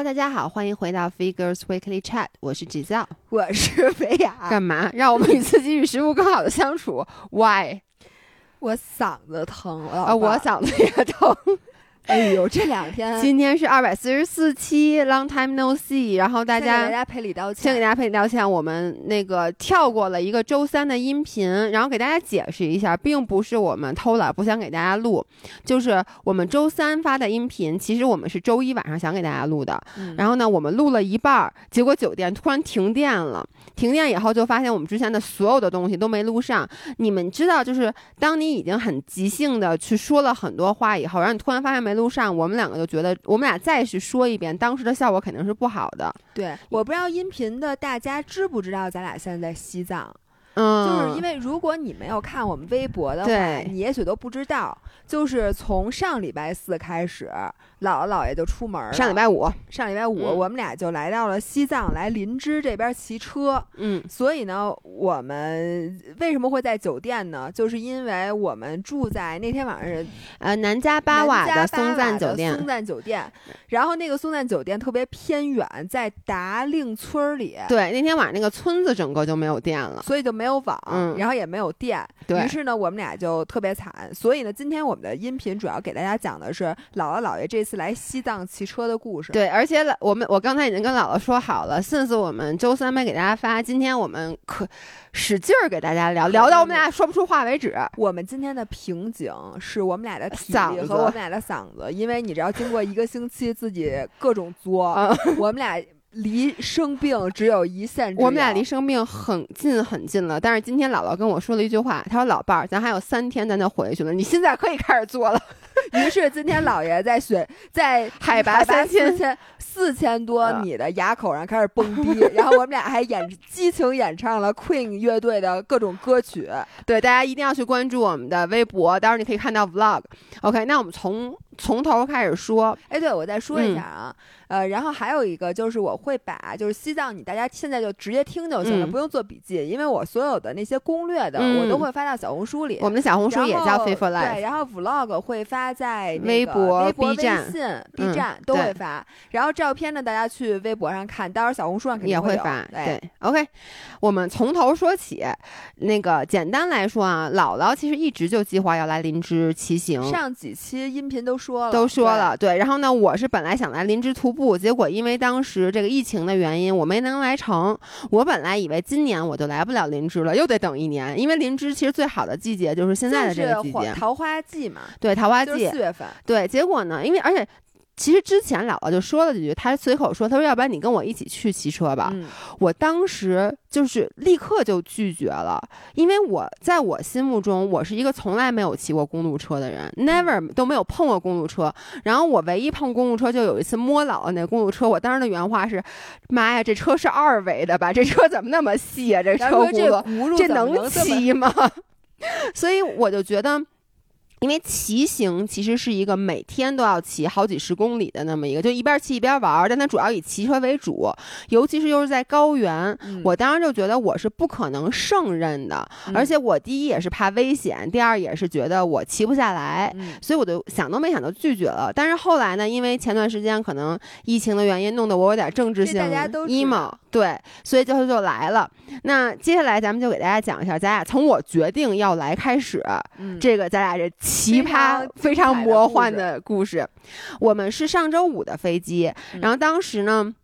Hello，大家好，欢迎回到 Figures Weekly Chat，我是 Giselle，我是维亚。干嘛？让我们与自己与食物更好的相处？Why？我嗓子疼啊，我嗓子也疼。哎呦，这两天今天是二百四十四期，Long time no see。然后大家，大家赔礼道歉，先给大家赔礼道歉。我们那个跳过了一个周三的音频，然后给大家解释一下，并不是我们偷懒不想给大家录，就是我们周三发的音频，其实我们是周一晚上想给大家录的。然后呢，我们录了一半儿，结果酒店突然停电了。停电以后就发现我们之前的所有的东西都没录上。你们知道，就是当你已经很即兴的去说了很多话以后，然后你突然发现没。路上，我们两个就觉得，我们俩再去说一遍，当时的效果肯定是不好的。对，我不知道音频的大家知不知道，咱俩现在在西藏。嗯，就是因为如果你没有看我们微博的话，你也许都不知道，就是从上礼拜四开始。姥姥姥爷就出门，上礼拜五，上礼拜五，我们俩就来到了西藏，来林芝这边骑车。嗯，所以呢，我们为什么会在酒店呢？就是因为我们住在那天晚上，呃，南迦巴瓦的松赞酒店。松赞酒店，然后那个松赞酒店特别偏远，在达令村里。对，那天晚上那个村子整个就没有电了，所以就没有网，然后也没有电。对于是呢，我们俩就特别惨。所以呢，今天我们的音频主要给大家讲的是姥姥姥爷这次。来西藏骑车的故事，对，而且老我们我刚才已经跟姥姥说好了，，since 我们周三没给大家发，今天我们可使劲儿给大家聊聊到我们俩说不出话为止。我们今天的瓶颈是我们俩的体力和我们俩的嗓子，因为你知道，经过一个星期自己各种作，我们俩。离生病只有一线之我们俩离生病很近很近了。但是今天姥姥跟我说了一句话，她说：“老伴儿，咱还有三天咱就回去了，你现在可以开始做了。”于是今天姥爷在雪 在海拔三千四千多米的垭口上开始蹦迪，然后我们俩还演激情演唱了 Queen 乐队的各种歌曲。对，大家一定要去关注我们的微博，到时候你可以看到 Vlog。OK，那我们从从头开始说。哎，对，我再说一下啊。呃，然后还有一个就是我会把就是西藏，你大家现在就直接听就行了，不用做笔记，因为我所有的那些攻略的我都会发到小红书里。我们的小红书也叫 f a i t for Life。对，然后 Vlog 会发在微博、微博、B 站、微信、B 站都会发。然后照片呢，大家去微博上看，到时候小红书上肯定也会发。对，OK，我们从头说起。那个简单来说啊，姥姥其实一直就计划要来林芝骑行。上几期音频都说了，都说了。对，然后呢，我是本来想来林芝徒步，结果因为当时这个疫情的原因，我没能来成。我本来以为今年我就来不了林芝了，又得等一年。因为林芝其实最好的季节就是现在的这个季节，桃花季嘛。对，桃花季四月份。对，结果呢，因为而且。其实之前姥姥就说了几句，她随口说：“她说要不然你跟我一起去骑车吧。”我当时就是立刻就拒绝了，因为我在我心目中，我是一个从来没有骑过公路车的人，never 都没有碰过公路车。然后我唯一碰公路车就有一次摸姥姥那公路车，我当时的原话是：“妈呀，这车是二维的吧？这车怎么那么细啊？这车轱辘，这能骑吗？” 所以我就觉得。因为骑行其实是一个每天都要骑好几十公里的那么一个，就一边骑一边玩儿，但它主要以骑车为主，尤其是又是在高原，我当时就觉得我是不可能胜任的，而且我第一也是怕危险，第二也是觉得我骑不下来，所以我就想都没想就拒绝了。但是后来呢，因为前段时间可能疫情的原因，弄得我有点政治性 emo，对，所以最后就来了。那接下来咱们就给大家讲一下，咱俩从我决定要来开始，这个咱俩这。奇葩非常魔幻的故事，我们是上周五的飞机，然后当时呢。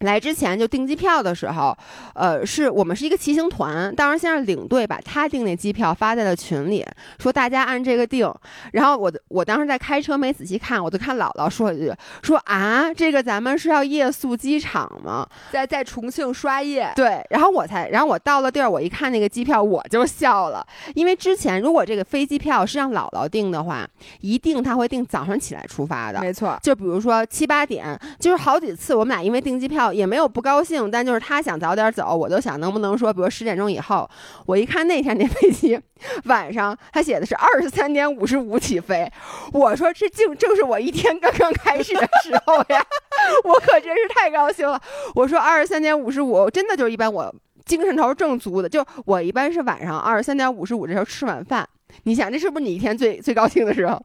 来之前就订机票的时候，呃，是我们是一个骑行团，当时先是领队把他订那机票发在了群里，说大家按这个订。然后我我当时在开车没仔细看，我就看姥姥说了一句，说啊，这个咱们是要夜宿机场吗？在在重庆刷夜。对，然后我才，然后我到了地儿，我一看那个机票，我就笑了，因为之前如果这个飞机票是让姥姥订的话，一定他会订早上起来出发的，没错。就比如说七八点，就是好几次我们俩因为订机票。也没有不高兴，但就是他想早点走，我就想能不能说，比如十点钟以后。我一看那天那飞机晚上他写的是二十三点五十五起飞，我说这正正是我一天刚刚开始的时候呀，我可真是太高兴了。我说二十三点五十五，真的就是一般我精神头正足的，就我一般是晚上二十三点五十五这时候吃晚饭。你想，这是不是你一天最最高兴的时候？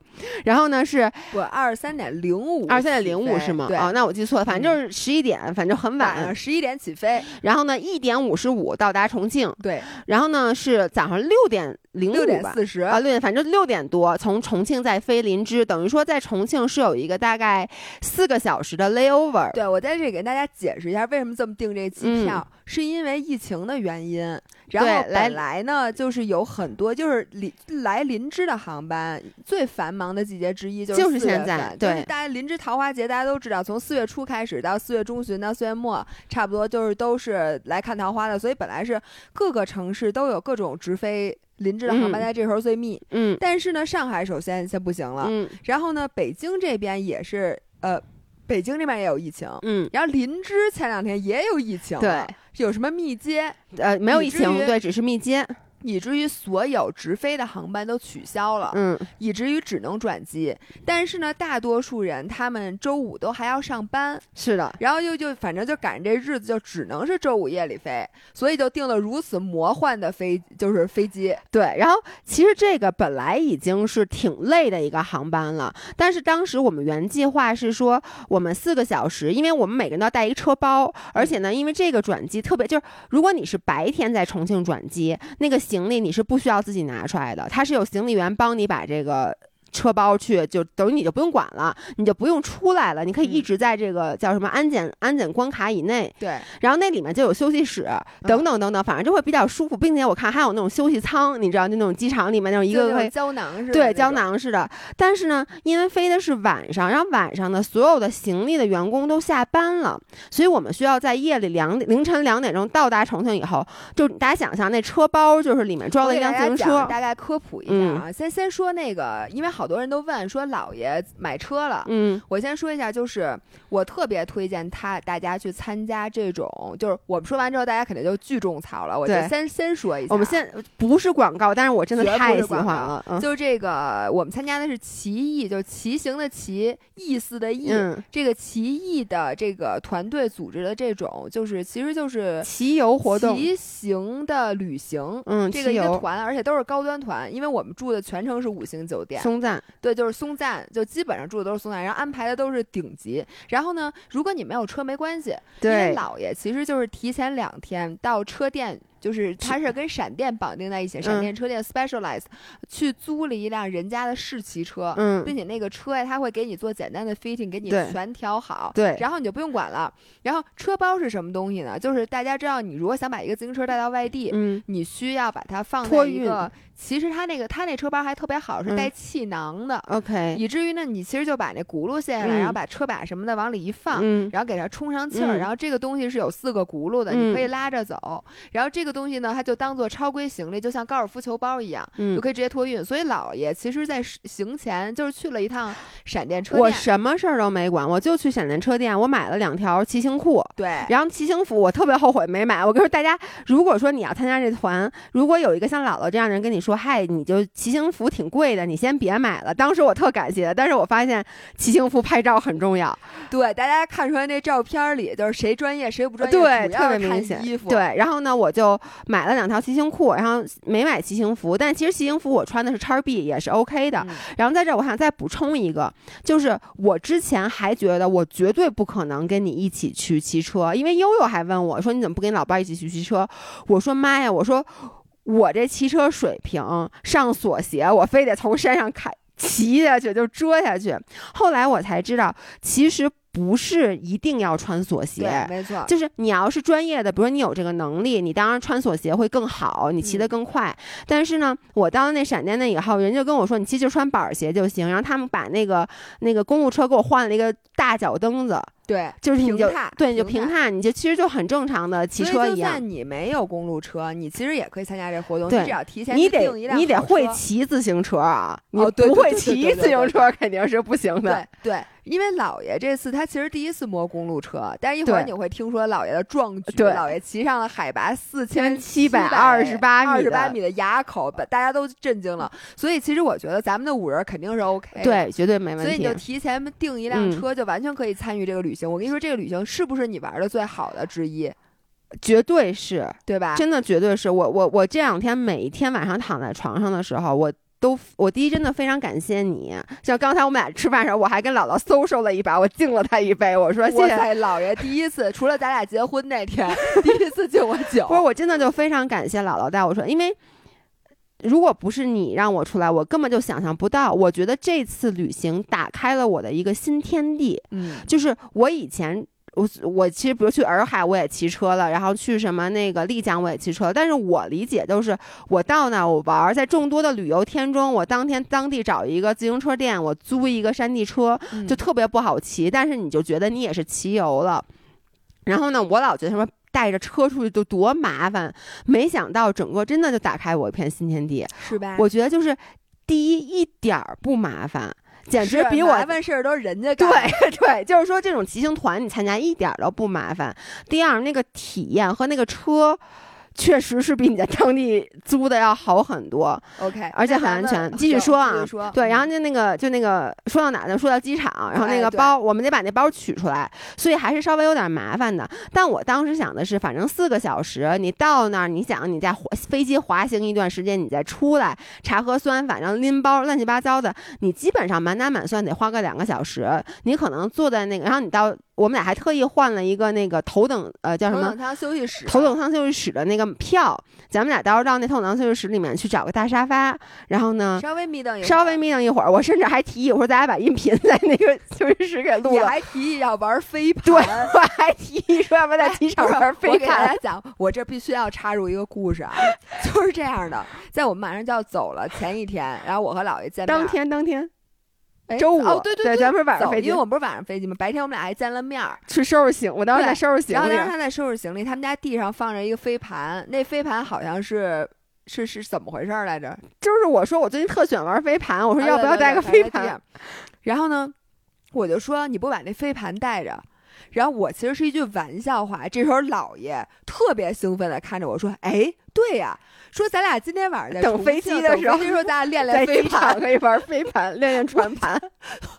然后呢，是不二十三点零五，二十三点零五是吗？对，哦，那我记错了，反正就是十一点，反正很晚，十一点起飞。然后呢，一点五十五到达重庆。对，然后呢是早上六点零五六点四十啊，六点，反正六点多从重庆再飞林芝，等于说在重庆是有一个大概四个小时的 layover。对，我在这里给大家解释一下为什么这么订这机票，是因为疫情的原因。然后本来呢，就是有很多就是临来林芝的航班，最繁忙的季节之一就是现在。对，大家林芝桃花节，大家都知道，从四月初开始到四月中旬到四月末，差不多就是都是来看桃花的。所以本来是各个城市都有各种直飞林芝的航班，在这时候最密。嗯。但是呢，上海首先先不行了。嗯。然后呢，北京这边也是，呃，北京这边也有疫情。嗯。然后林芝前两天也有疫情。对。有什么密接？呃，没有疫情，对，只是密接。以至于所有直飞的航班都取消了，嗯，以至于只能转机。但是呢，大多数人他们周五都还要上班，是的。然后就就反正就赶上这日子，就只能是周五夜里飞，所以就订了如此魔幻的飞，就是飞机。对，然后其实这个本来已经是挺累的一个航班了，但是当时我们原计划是说我们四个小时，因为我们每个人都要带一个车包，而且呢，因为这个转机特别就是，如果你是白天在重庆转机，那个。行李你是不需要自己拿出来的，他是有行李员帮你把这个。车包去就等于你就不用管了，你就不用出来了，你可以一直在这个叫什么安检安检关卡以内。对，然后那里面就有休息室等等等等，反正就会比较舒服，并且我看还有那种休息舱，你知道就那种机场里面那种一个个胶囊似的。对，胶囊似的。但是呢，因为飞的是晚上，然后晚上呢，所有的行李的员工都下班了，所以我们需要在夜里两凌晨两点钟到达重庆以后，就大家想象那车包就是里面装了一辆自行车。大概科普一下啊，先先说那个，因为好。好多人都问说姥爷买车了，嗯，我先说一下，就是我特别推荐他大家去参加这种，就是我们说完之后，大家肯定就聚种草了。我就先先说一下，我们现不是广告，但是我真的太喜欢了。就这个，我们参加的是奇艺，就是骑行的骑，意思的意，这个奇艺的这个团队组织的这种，就是其实就是骑游活动，骑行的旅行，嗯，这个一个团，而且都是高端团，因为我们住的全程是五星酒店，松赞。对，就是松赞，就基本上住的都是松赞，然后安排的都是顶级。然后呢，如果你没有车没关系，因为姥爷其实就是提前两天到车店。就是它是跟闪电绑定在一起，闪电车店 specialize 去租了一辆人家的试骑车，并且那个车呀，他会给你做简单的 fitting，给你全调好，对，然后你就不用管了。然后车包是什么东西呢？就是大家知道，你如果想把一个自行车带到外地，嗯，你需要把它放在一个，其实它那个它那车包还特别好，是带气囊的，OK，以至于呢，你其实就把那轱辘卸下来，然后把车把什么的往里一放，然后给它充上气儿，然后这个东西是有四个轱辘的，你可以拉着走，然后这个。东西呢，它就当做超规行李，就像高尔夫球包一样，就可以直接托运。所以姥爷其实，在行前就是去了一趟闪电车店，我什么事儿都没管，我就去闪电车店，我买了两条骑行裤。对，然后骑行服我特别后悔没买。我跟你说，大家如果说你要参加这团，如果有一个像姥姥这样的人跟你说，嗨，你就骑行服挺贵的，你先别买了。当时我特感谢，但是我发现骑行服拍照很重要。对，大家看出来那照片里就是谁专业谁不专业，对，特别明显。衣服对，然后呢，我就。买了两条骑行裤，然后没买骑行服，但其实骑行服我穿的是叉 B 也是 OK 的。然后在这儿我想再补充一个，就是我之前还觉得我绝对不可能跟你一起去骑车，因为悠悠还问我说你怎么不跟老伴一起去骑车？我说妈呀，我说我这骑车水平上锁鞋，我非得从山上开骑下去就遮下去。后来我才知道，其实。不是一定要穿锁鞋，没错，就是你要是专业的，比如说你有这个能力，你当然穿锁鞋会更好，你骑得更快。但是呢，我到了那闪电那以后，人家跟我说，你其实就穿板鞋就行。然后他们把那个那个公路车给我换了一个大脚蹬子。对，就是你就对，你就平踏，你就其实就很正常的骑车一样。就算你没有公路车，你其实也可以参加这活动。你只要提前你得你得会骑自行车啊！你不会骑自行车肯定是不行的。对，因为姥爷这次他其实第一次摸公路车，但一会儿你会听说姥爷的壮举。对，姥爷骑上了海拔四千七百二十八米二十八米的垭口，把大家都震惊了。所以其实我觉得咱们的五人肯定是 OK，对，绝对没问题。所以你就提前订一辆车，就完全可以参与这个旅行。我跟你说，这个旅行。是不是你玩的最好的之一？绝对是，对吧？真的绝对是我我我这两天每一天晚上躺在床上的时候，我都，我第一真的非常感谢你。像刚才我们俩吃饭的时候，我还跟姥姥 social 了一把，我敬了他一杯，我说谢谢姥爷，第一次除了咱俩结婚那天，第一次敬我酒。不是，我真的就非常感谢姥姥带我说，因为如果不是你让我出来，我根本就想象不到。我觉得这次旅行打开了我的一个新天地。嗯，就是我以前。我我其实比如去洱海我也骑车了，然后去什么那个丽江我也骑车，但是我理解都是我到那我玩，在众多的旅游天中，我当天当地找一个自行车店，我租一个山地车，就特别不好骑，但是你就觉得你也是骑游了。然后呢，我老觉得什么带着车出去就多麻烦，没想到整个真的就打开我一片新天地，是吧？我觉得就是第一一点儿不麻烦。简直比我麻烦事儿都是人家干。对 对，就是说这种骑行团你参加一点都不麻烦。第二，那个体验和那个车。确实是比你在当地租的要好很多，OK，而且很安全。继续说啊，对，然后就那个就那个说到哪呢？说到机场，然后那个包我们得把那包取出来，所以还是稍微有点麻烦的。但我当时想的是，反正四个小时，你到那儿，你想你在飞机滑行一段时间，你再出来查核酸，反正拎包乱七八糟的，你基本上满打满算得花个两个小时。你可能坐在那个，然后你到。我们俩还特意换了一个那个头等呃叫什么头等舱休息室，头等舱休息室的那个票。咱们俩到时候到那头等舱休息室里面去找个大沙发，然后呢稍微眯瞪一稍微眯瞪一会儿。我甚至还提议我说咱俩把音频在那个 休息室给录了。还提议要玩飞盘，对，我还提议说要不要在机场玩飞盘。我给大家讲，我这必须要插入一个故事啊，就是这样的，在我们马上就要走了前一天，然后我和姥爷见面。当天当天。周五哦，对对对，咱不是晚上飞机，因为我们不是晚上飞机吗？白天我们俩还见了面儿，去收拾行。我当时在收拾行李，然后当时他在收拾行李，他们家地上放着一个飞盘，那飞盘好像是是是怎么回事来着？就是我说我最近特喜欢玩飞盘，我说要不要带个飞盘？然后呢，我就说你不把那飞盘带着。然后我其实是一句玩笑话，这时候姥爷特别兴奋的看着我说：“哎，对呀。”说咱俩今天晚上在等飞机的时候，说咱俩 练练飞盘，可以玩飞盘，练练船盘。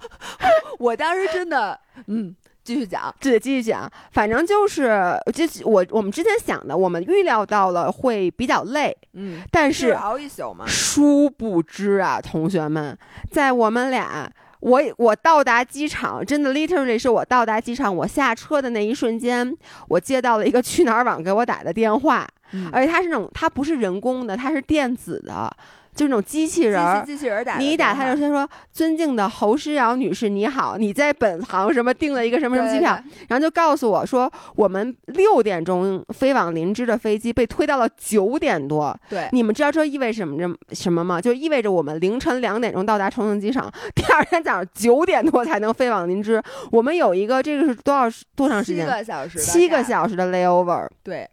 我当时真的，嗯，继续讲，对，继续讲。反正就是，这我我们之前想的，我们预料到了会比较累，嗯，但是熬一宿嘛。殊不知啊，同学们，在我们俩，我我到达机场，真的 literally 是我到达机场，我下车的那一瞬间，我接到了一个去哪儿网给我打的电话。而且它是那种，它不是人工的，它是电子的，就是那种机器人。机器人打。你一打，他就先说：“尊敬的侯诗瑶女士，你好，你在本行什么订了一个什么什么机票？”然后就告诉我说：“我们六点钟飞往林芝的飞机被推到了九点多。”对。你们知道这意味什么？这什么吗？就意味着我们凌晨两点钟到达重庆机场，第二天早上九点多才能飞往林芝。我们有一个这个是多少多长时间？七个小时。七个小时的 layover。对。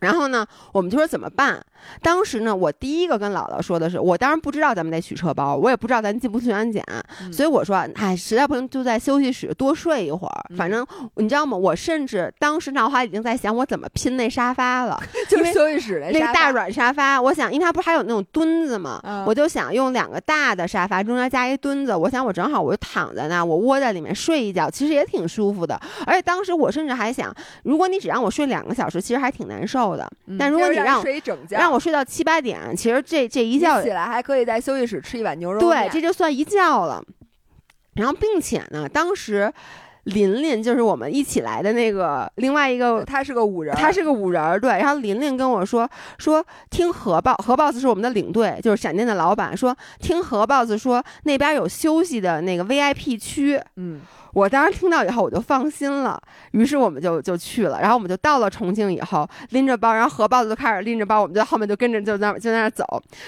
然后呢，我们就说怎么办？当时呢，我第一个跟姥姥说的是，我当然不知道咱们得取车包，我也不知道咱进不去安检，所以我说，哎，实在不行就在休息室多睡一会儿。反正你知道吗？我甚至当时脑海已经在想我怎么拼那沙发了，就是休息室那个大软沙发。我想，因为它不是还有那种墩子吗？我就想用两个大的沙发中间加一墩子。我想我正好我就躺在那，我窝在里面睡一觉，其实也挺舒服的。而且当时我甚至还想，如果你只让我睡两个小时，其实还挺难受的。但如果你让睡一整觉，让我睡到七八点，其实这这一觉起来还可以在休息室吃一碗牛肉面，对，这就算一觉了。然后，并且呢，当时琳琳就是我们一起来的那个另外一个，他是个五人，他是个五人，对。然后琳琳跟我说说，听何豹何 boss 是我们的领队，就是闪电的老板，说听何 boss 说那边有休息的那个 VIP 区，嗯。我当时听到以后，我就放心了，于是我们就就去了，然后我们就到了重庆以后，拎着包，然后何豹子就开始拎着包，我们在后面就跟着就在就在那走，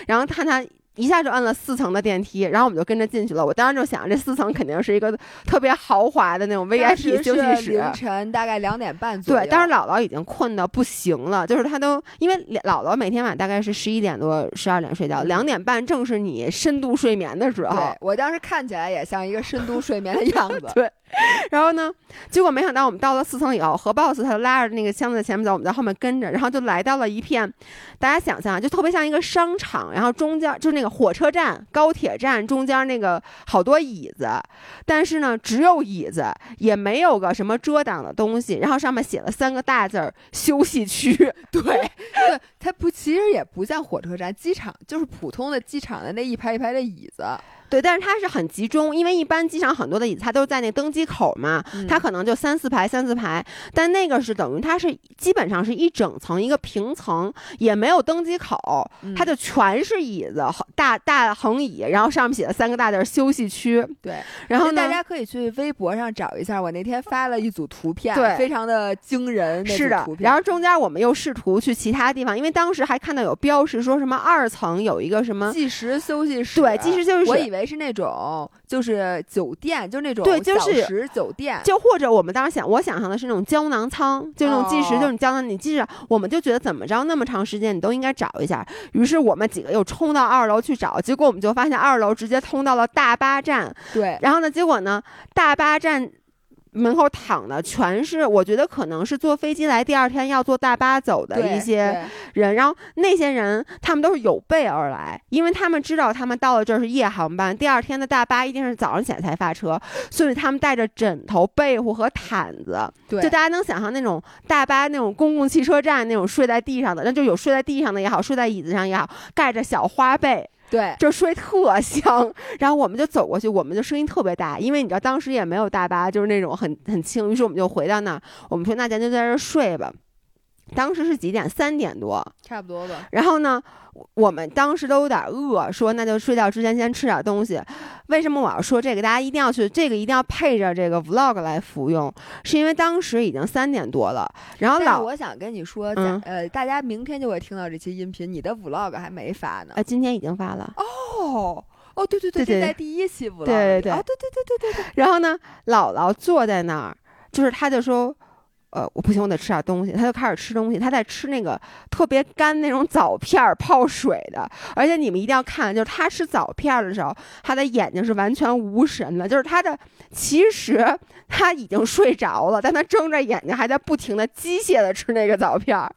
然后看他。一下就按了四层的电梯，然后我们就跟着进去了。我当时就想，这四层肯定是一个特别豪华的那种 VIP 休息室。凌晨大概两点半左右。对，当时姥姥已经困得不行了，就是她都因为姥姥每天晚上大概是十一点多、十二点睡觉，两点半正是你深度睡眠的时候。对我当时看起来也像一个深度睡眠的样子。对。然后呢？结果没想到，我们到了四层以后，何 boss 他拉着那个箱子在前面走，我们在后面跟着，然后就来到了一片，大家想象就特别像一个商场，然后中间就是那个个火车站、高铁站中间那个好多椅子，但是呢，只有椅子，也没有个什么遮挡的东西，然后上面写了三个大字儿“休息区”。对，对，它不，其实也不像火车站、机场，就是普通的机场的那一排一排的椅子。对，但是它是很集中，因为一般机场很多的椅子它都在那登机口嘛，它可能就三四排三四排，但那个是等于它是基本上是一整层一个平层，也没有登机口，它就全是椅子，大大横椅，然后上面写了三个大字“休息区”。对，然后大家可以去微博上找一下，我那天发了一组图片，对，非常的惊人。是的，然后中间我们又试图去其他地方，因为当时还看到有标识说什么二层有一个什么计时休息室，对，计时休息室，我以为。是那种，就是酒店，就那种对，就是酒店，就或者我们当时想，我想象的是那种胶囊舱，就那种计时，就是你胶囊，你计时，我们就觉得怎么着那么长时间，你都应该找一下。于是我们几个又冲到二楼去找，结果我们就发现二楼直接通到了大巴站。对，然后呢，结果呢，大巴站。门口躺的全是，我觉得可能是坐飞机来，第二天要坐大巴走的一些人。然后那些人，他们都是有备而来，因为他们知道他们到了这儿是夜航班，第二天的大巴一定是早上起来才发车，所以他们带着枕头、被褥和毯子。对，就大家能想象那种大巴那种公共汽车站那种睡在地上的，那就有睡在地上的也好，睡在椅子上也好，盖着小花被。对，就睡特香，然后我们就走过去，我们就声音特别大，因为你知道当时也没有大巴，就是那种很很轻，于是我们就回到那儿，我们说那咱就在这睡吧。当时是几点？三点多，差不多吧。然后呢，我们当时都有点饿，说那就睡觉之前先吃点东西。为什么我要说这个？大家一定要去，这个一定要配着这个 vlog 来服用，是因为当时已经三点多了。然后老，我想跟你说，呃，大家明天就会听到这期音频，你的 vlog 还没发呢。呃，今天已经发了。哦，哦，对对对，这在第一期 vlog。对对对，哦，对对对对对对。然后呢，姥姥坐在那儿，就是她就说。呃，我不行，我得吃点东西。他就开始吃东西，他在吃那个特别干那种枣片儿泡水的。而且你们一定要看，就是他吃枣片的时候，他的眼睛是完全无神的，就是他的其实他已经睡着了，但他睁着眼睛还在不停的机械的吃那个枣片儿。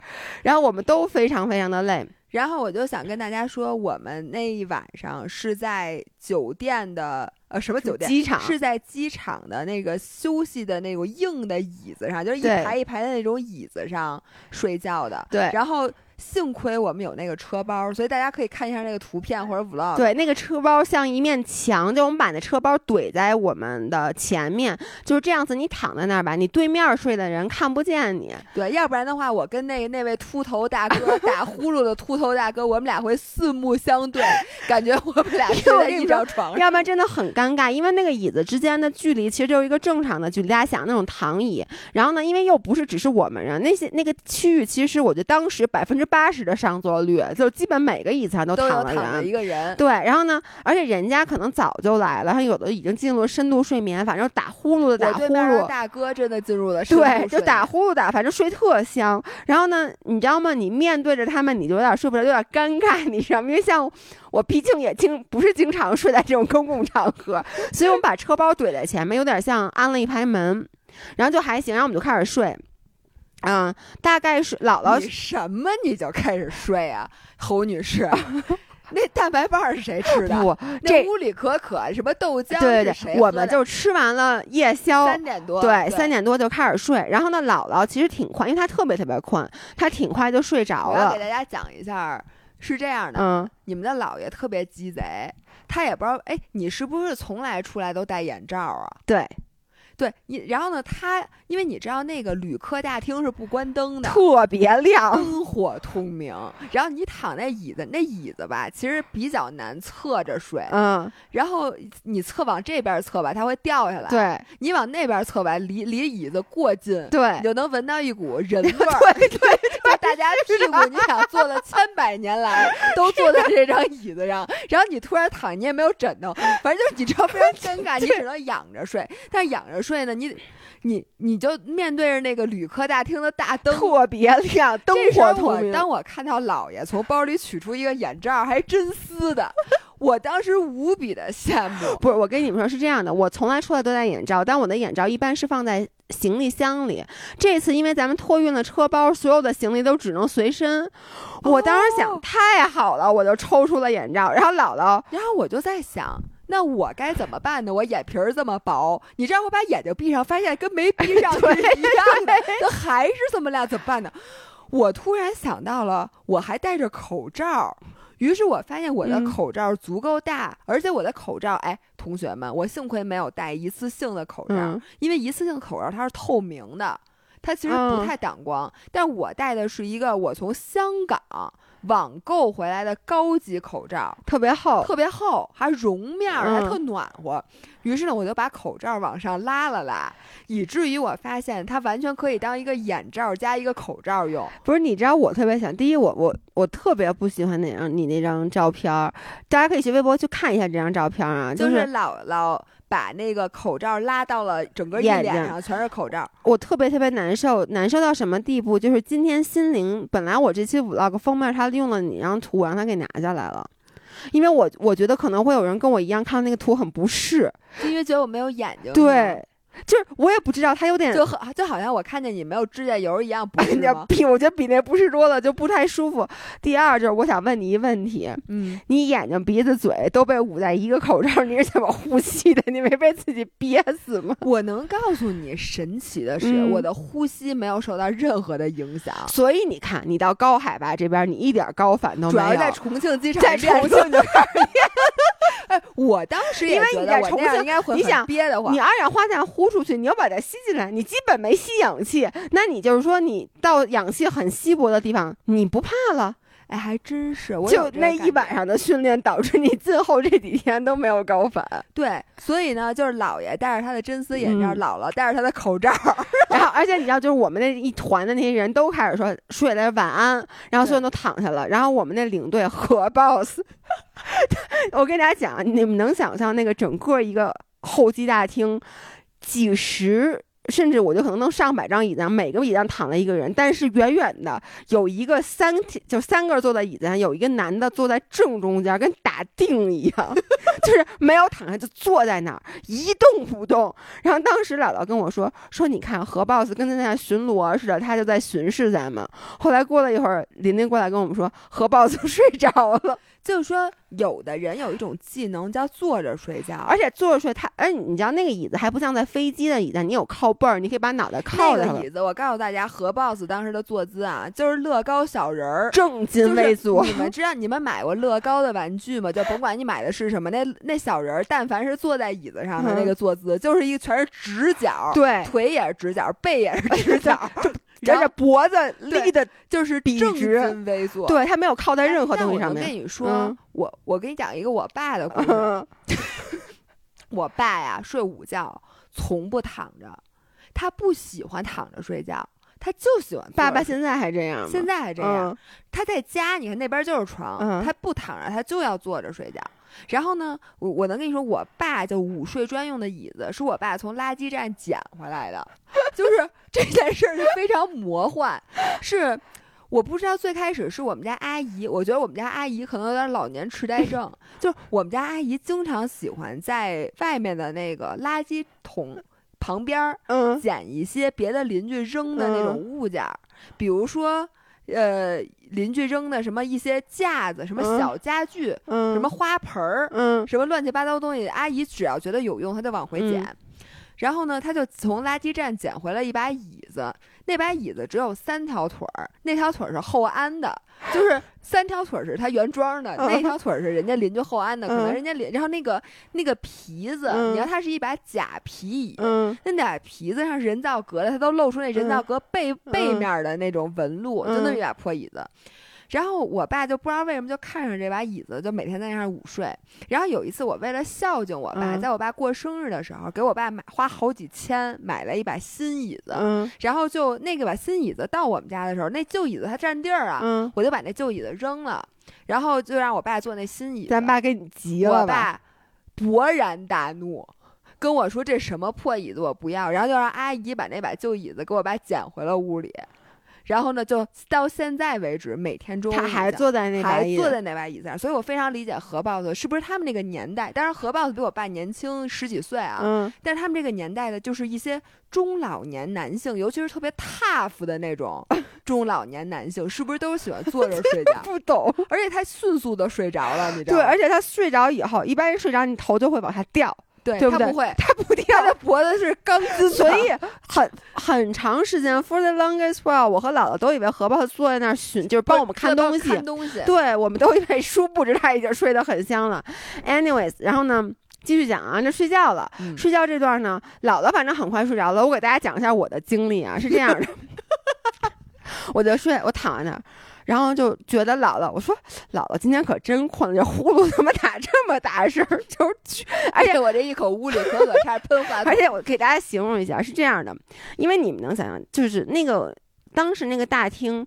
然后我们都非常非常的累。然后我就想跟大家说，我们那一晚上是在酒店的呃什么酒店？机场是在机场的那个休息的那种硬的椅子上，就是一排一排的那种椅子上睡觉的。对，然后。幸亏我们有那个车包，所以大家可以看一下那个图片或者 vlog。对，那个车包像一面墙，就我们把那车包怼在我们的前面，就是这样子。你躺在那儿吧，你对面睡的人看不见你。对，要不然的话，我跟那那位秃头大哥打呼噜的秃头大哥，我们俩会四目相对，感觉我们俩睡在一张床上。要不然真的很尴尬，因为那个椅子之间的距离其实就是一个正常的距离。大家想那种躺椅，然后呢，因为又不是只是我们人，那些那个区域其实我觉得当时百分之。八十的上座率，就基本每个椅子上都躺了一个人。对，然后呢，而且人家可能早就来了，他有的已经进入了深度睡眠，反正打呼噜的打呼噜。大哥真的进入了深度对，就打呼噜打，反正睡特香。然后呢，你知道吗？你面对着他们，你就有点睡不着，有点尴尬，你知道吗？因为像我，毕竟也经不是经常睡在这种公共场合，所以我们把车包怼在前面，有点像安了一排门，然后就还行。然后我们就开始睡。嗯，大概是姥姥什么你就开始睡啊，侯女士？那蛋白棒是谁吃的？不，那屋里可可什么豆浆？对对对，我们就吃完了夜宵，三点多，对，三点多就开始睡。然后呢，姥姥其实挺快，因为她特别特别困，她挺快就睡着了。我给大家讲一下，是这样的，嗯，你们的姥爷特别鸡贼，他也不知道，哎，你是不是从来出来都戴眼罩啊？对。对你，然后呢？他因为你知道那个旅客大厅是不关灯的，特别亮，灯火通明。然后你躺在椅子，那椅子吧，其实比较难侧着睡。嗯。然后你侧往这边侧吧，它会掉下来。对。你往那边侧吧，离离椅子过近，对，你就能闻到一股人 味儿。对对对，大家屁股，你想坐了千百年来 都坐在这张椅子上，然后你突然躺，你也没有枕头，反正就是你知道非常 尴尬，你只能仰着睡。但是仰着睡。睡呢，你，你你就面对着那个旅客大厅的大灯，特别亮，灯火通明。当我看到姥爷从包里取出一个眼罩，还真丝的，我当时无比的羡慕。不是，我跟你们说是这样的，我从来出来都戴眼罩，但我的眼罩一般是放在行李箱里。这次因为咱们托运了车包，所有的行李都只能随身。我当时想，太好了，我就抽出了眼罩。然后姥姥，然后我就在想，那我该怎么办呢？我眼皮儿这么薄，你知道我把眼睛闭上，发现跟没闭上是 一样的，那还是这么亮，怎么办呢？我突然想到了，我还戴着口罩。于是我发现我的口罩足够大，而且我的口罩，哎，同学们，我幸亏没有戴一次性的口罩，因为一次性口罩它是透明的，它其实不太挡光。但我戴的是一个我从香港。网购回来的高级口罩，特别厚，特别厚，还绒面，还特暖和。于是呢，我就把口罩往上拉了拉，以至于我发现它完全可以当一个眼罩加一个口罩用。不是，你知道我特别想，第一，我我我特别不喜欢那张你那张照片儿，大家可以去微博去看一下这张照片啊，就是姥姥。把那个口罩拉到了整个一脸上，全是口罩。我特别特别难受，难受到什么地步？就是今天心灵本来我这期 vlog 封面，他用了你张图，我让他给拿下来了，因为我我觉得可能会有人跟我一样看到那个图很不适，因为觉得我没有眼睛。对。就是我也不知道，他有点就就好像我看见你没有指甲油一样，不是吗？比我觉得比那不是多了，就不太舒服。第二就是我想问你一个问题，嗯，你眼睛、鼻子、嘴都被捂在一个口罩，你是怎么呼吸的？你没被自己憋死吗？我能告诉你，神奇的是，我的呼吸没有受到任何的影响。所以你看，你到高海拔这边，你一点高反都没有。主要在重庆机场，在重庆就开始哎，我当时因为你在重庆，应该会你想憋得慌，你二氧化碳呼出去，你要把它吸进来，你基本没吸氧气，那你就是说你到氧气很稀薄的地方，你不怕了。哎，还真是，我就那一晚上的训练导致你最后这几天都没有高反。对，所以呢，就是姥爷戴着他的真丝眼罩，姥姥戴着他的口罩，然后而且你知道，就是我们那一团的那些人都开始说睡了晚安，然后所有人都躺下了，然后我们那领队和 boss，我跟大家讲，你们能想象那个整个一个候机大厅几十。甚至我就可能能上百张椅子上，每个椅子上躺了一个人，但是远远的有一个三，就三个坐在椅子上，有一个男的坐在正中间，跟打定一样，就是没有躺下就坐在那儿一动不动。然后当时姥姥跟我说说，你看何 boss 跟在那巡逻似的，他就在巡视咱们。后来过了一会儿，琳琳过来跟我们说，何 boss 睡着了。就是说，有的人有一种技能叫坐着睡觉，而且坐着睡，他，哎你知道那个椅子还不像在飞机的椅子，你有靠背儿，你可以把脑袋靠在。那个椅子，我告诉大家，何 boss 当时的坐姿啊，就是乐高小人儿，正襟危坐。你们知道你们买过乐高的玩具吗？就甭管你买的是什么，那那小人儿，但凡是坐在椅子上的那个坐姿，就是一个全是直角，对，腿也是直角，背也是直角。而且脖子立的就是正襟危坐，对他没有靠在任何东西上面。我跟你说，我我给你讲一个我爸的故事。我爸呀，睡午觉从不躺着，他不喜欢躺着睡觉，他就喜欢。爸爸现在还这样吗？现在还这样。他在家，你看那边就是床，他不躺着，他就要坐着睡觉。然后呢，我我能跟你说，我爸就午睡专用的椅子，是我爸从垃圾站捡回来的。就是 这件事儿就非常魔幻，是我不知道最开始是我们家阿姨，我觉得我们家阿姨可能有点老年痴呆症，就是我们家阿姨经常喜欢在外面的那个垃圾桶旁边儿，嗯，捡一些别的邻居扔的那种物件，比如说。呃，邻居扔的什么一些架子，什么小家具，什么花盆儿，什么乱七八糟东西，阿姨只要觉得有用，她就往回捡。然后呢，她就从垃圾站捡回来一把椅子，那把椅子只有三条腿儿，那条腿儿是后安的，就是三条腿儿是它原装的，那条腿儿是人家邻居后安的，可能人家邻。然后那个那个皮子，你要它是一把假皮椅，那俩皮子上人造革的，它都露出那人造革背背面的那种纹路，就那么一把破椅子。然后我爸就不知道为什么就看上这把椅子，就每天在那儿午睡。然后有一次，我为了孝敬我爸，在我爸过生日的时候，给我爸买花好几千买了一把新椅子。嗯。然后就那个把新椅子到我们家的时候，那旧椅子它占地儿啊。嗯。我就把那旧椅子扔了，然后就让我爸坐那新椅子。咱爸给你急了我爸勃然大怒，跟我说：“这什么破椅子我不要！”然后就让阿姨把那把旧椅子给我爸捡回了屋里。然后呢，就到现在为止，每天中午他还坐在那还坐在那把椅子上，所以我非常理解何豹子是不是他们那个年代。当然，何豹子比我爸年轻十几岁啊，嗯，但是他们这个年代的，就是一些中老年男性，尤其是特别 tough 的那种 中老年男性，是不是都喜欢坐着 睡觉？不懂，而且他迅速的睡着了，你知道吗？对，而且他睡着以后，一般人睡着，你头就会往下掉。对，对不对？他不会，他不掉，他的脖子是钢 筋，所以很很长时间，for the longest while，我和姥姥都以为荷包坐在那儿巡，就是帮我们看东西。看东西。对，我们都以为殊不知他已经睡得很香了。Anyways，然后呢，继续讲啊，这睡觉了。睡觉这段呢，姥姥反正很快睡着了。我给大家讲一下我的经历啊，是这样的，我就睡，我躺在那儿。然后就觉得姥姥，我说姥姥今天可真困，这呼噜怎么打这么大声？就是，而且我这一口屋里可可差点喷话而且我给大家形容一下，是这样的，因为你们能想象，就是那个当时那个大厅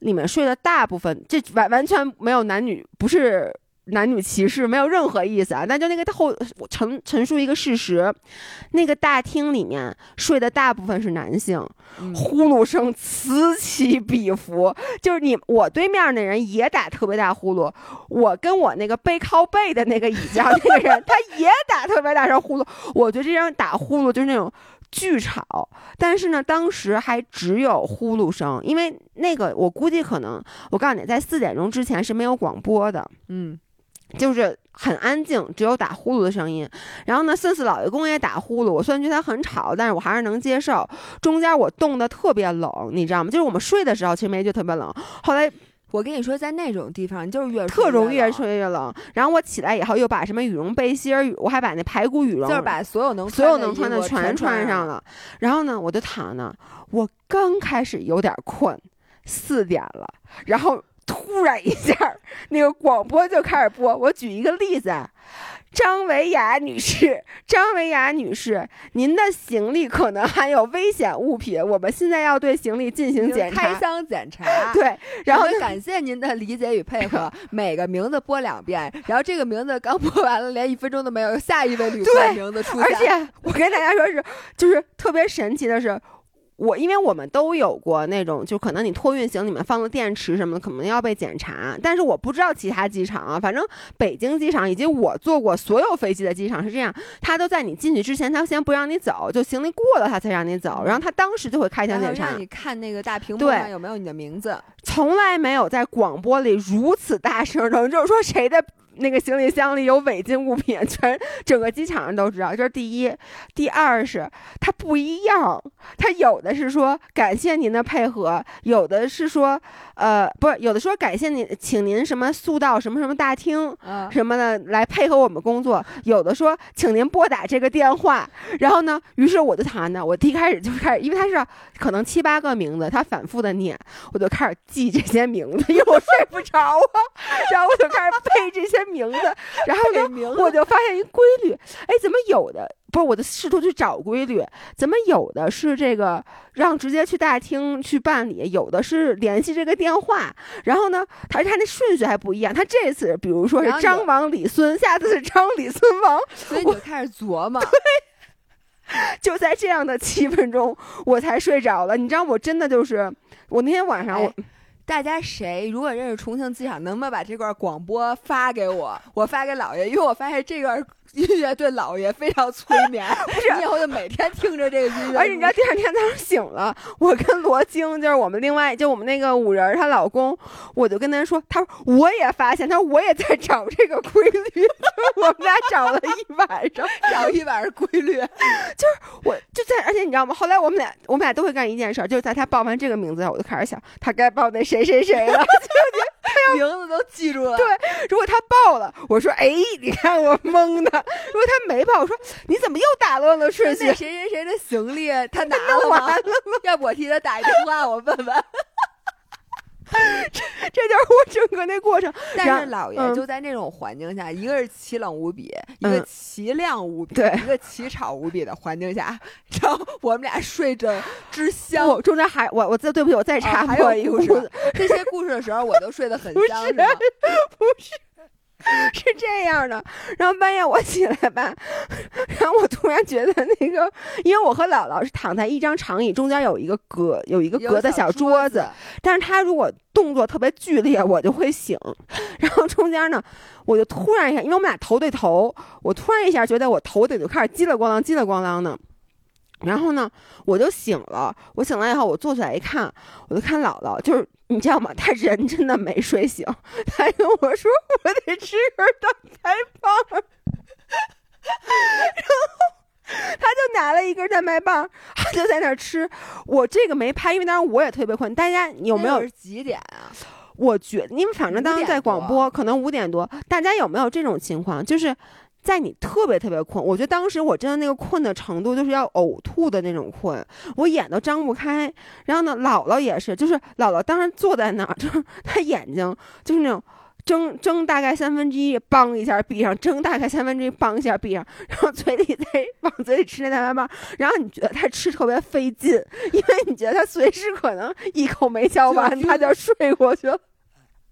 里面睡的大部分，这完完全没有男女，不是。男女歧视没有任何意思啊！那就那个后陈陈述一个事实，那个大厅里面睡的大部分是男性，呼噜声此起彼伏。就是你我对面那人也打特别大呼噜，我跟我那个背靠背的那个椅子上那个人 他也打特别大声呼噜。我觉得这样打呼噜就是那种巨吵，但是呢，当时还只有呼噜声，因为那个我估计可能我告诉你，在四点钟之前是没有广播的，嗯。就是很安静，只有打呼噜的声音。然后呢，四四老爷公也打呼噜。我虽然觉得他很吵，但是我还是能接受。中间我冻得特别冷，你知道吗？就是我们睡的时候，其实没觉得特别冷。后来我跟你说，在那种地方，就是越特容易越睡越冷。然后我起来以后，又把什么羽绒背心儿，我还把那排骨羽绒，就是把所有能所有能穿的全穿上了。然后呢，我就躺那，我刚开始有点困，四点了，然后。突然一下，那个广播就开始播。我举一个例子啊，张维雅女士，张维雅女士，您的行李可能含有危险物品，我们现在要对行李进行检查，开箱检查。对，然后感谢您的理解与配合。每个名字播两遍，然后这个名字刚播完了，连一分钟都没有，下一位旅客名字出现。而且我跟大家说是，就是特别神奇的是。我因为我们都有过那种，就可能你托运行李里面放了电池什么的，可能要被检查。但是我不知道其他机场啊，反正北京机场以及我坐过所有飞机的机场是这样，他都在你进去之前，他先不让你走，就行李过了他才让你走，然后他当时就会开箱检查，让你看那个大屏幕上有没有你的名字。从来没有在广播里如此大声的，就是说谁的。那个行李箱里有违禁物品，全整个机场上都知道。这是第一，第二是它不一样，它有的是说感谢您的配合，有的是说呃不是，有的说感谢您，请您什么速到什么什么大厅什么的来配合我们工作，有的说请您拨打这个电话。然后呢，于是我就躺那，我第一开始就开始，因为他是可能七八个名字，他反复的念，我就开始记这些名字，因为我睡不着啊，然后我就开始背这些。名字，然后呢，我就发现一规律，哎，怎么有的不是？我就试图去找规律，怎么有的是这个让直接去大厅去办理，有的是联系这个电话，然后呢，他他那顺序还不一样。他这次比如说是张王李孙，下次是张李孙王，所以你就开始琢磨。对，就在这样的气氛中，我才睡着了。你知道，我真的就是我那天晚上我。大家谁如果认识重庆机场，能不能把这段广播发给我？我发给姥爷，因为我发现这段。音乐对老爷非常催眠，不是？以后就每天听着这个音乐。而且你知道，第二天早上醒了，我跟罗京，就是我们另外就我们那个五人她老公，我就跟他说，他说我也发现，他说我也在找这个规律，我们俩找了一晚上，找一晚上规律，就是我就在，而且你知道吗？后来我们俩我们俩都会干一件事，就是在他报完这个名字，我就开始想，他该报那谁谁谁了。名字都记住了。对，如果他报了，我说哎，你看我蒙的；如果他没报，我说你怎么又打乱了顺序？谁谁谁的行李他 拿了吗？要不我替他打一电话，我问问。这这就是我整个那过程。但是老爷就在那种环境下，一个是奇冷无比，一个奇亮无比，一个奇吵无比的环境下，然后我们俩睡着之香。中间还我我再对不起，我再插播一个故事。这些故事的时候，我都睡得很香，是吗？不是。是这样的，然后半夜我起来吧，然后我突然觉得那个，因为我和姥姥是躺在一张长椅，中间有一个隔有一个隔的小桌子，但是她如果动作特别剧烈，我就会醒。然后中间呢，我就突然一下，因为我们俩头对头，我突然一下觉得我头顶就开始叽里咣啷、叽里咣啷的。然后呢，我就醒了。我醒了以后，我坐起来一看，我就看姥姥，就是你知道吗？她人真的没睡醒，她跟我说：“我得吃根蛋白棒。”然后他就拿了一根蛋白棒，他就在那儿吃。我这个没拍，因为当时我也特别困。大家有没有几点啊？我觉，因为反正当时在广播，可能五点多。大家有没有这种情况？就是。在你特别特别困，我觉得当时我真的那个困的程度就是要呕吐的那种困，我眼都张不开。然后呢，姥姥也是，就是姥姥当时坐在那儿，就是她眼睛就是那种睁睁大概三分之一，梆一下闭上，睁大概三分之一，梆一下闭上，然后嘴里在往嘴里吃那蛋白棒。然后你觉得她吃特别费劲，因为你觉得她随时可能一口没嚼完，她就睡过去了。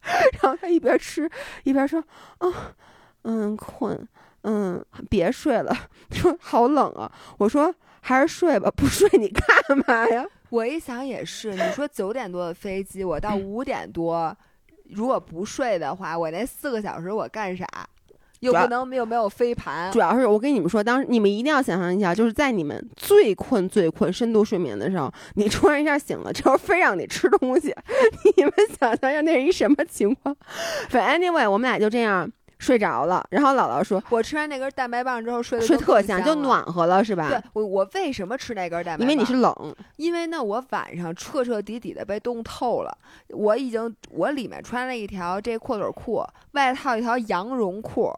然后她一边吃一边说：“啊，嗯，困。”嗯，别睡了。说好冷啊！我说还是睡吧，不睡你干嘛呀？我一想也是，你说九点多的飞机，我到五点多，如果不睡的话，我那四个小时我干啥？又不能又没有飞盘。主要是我跟你们说，当时你们一定要想象一下，就是在你们最困最困、深度睡眠的时候，你突然一下醒了，之后非让你吃东西，你们想象一下那是一什么情况？反正 anyway，我们俩就这样。睡着了，然后姥姥说：“我吃完那根蛋白棒之后睡睡特香，就暖和了，是吧？”对，我我为什么吃那根蛋白棒？因为你是冷，因为呢，我晚上彻彻底底的被冻透了。我已经我里面穿了一条这阔腿裤，外套一条羊绒裤，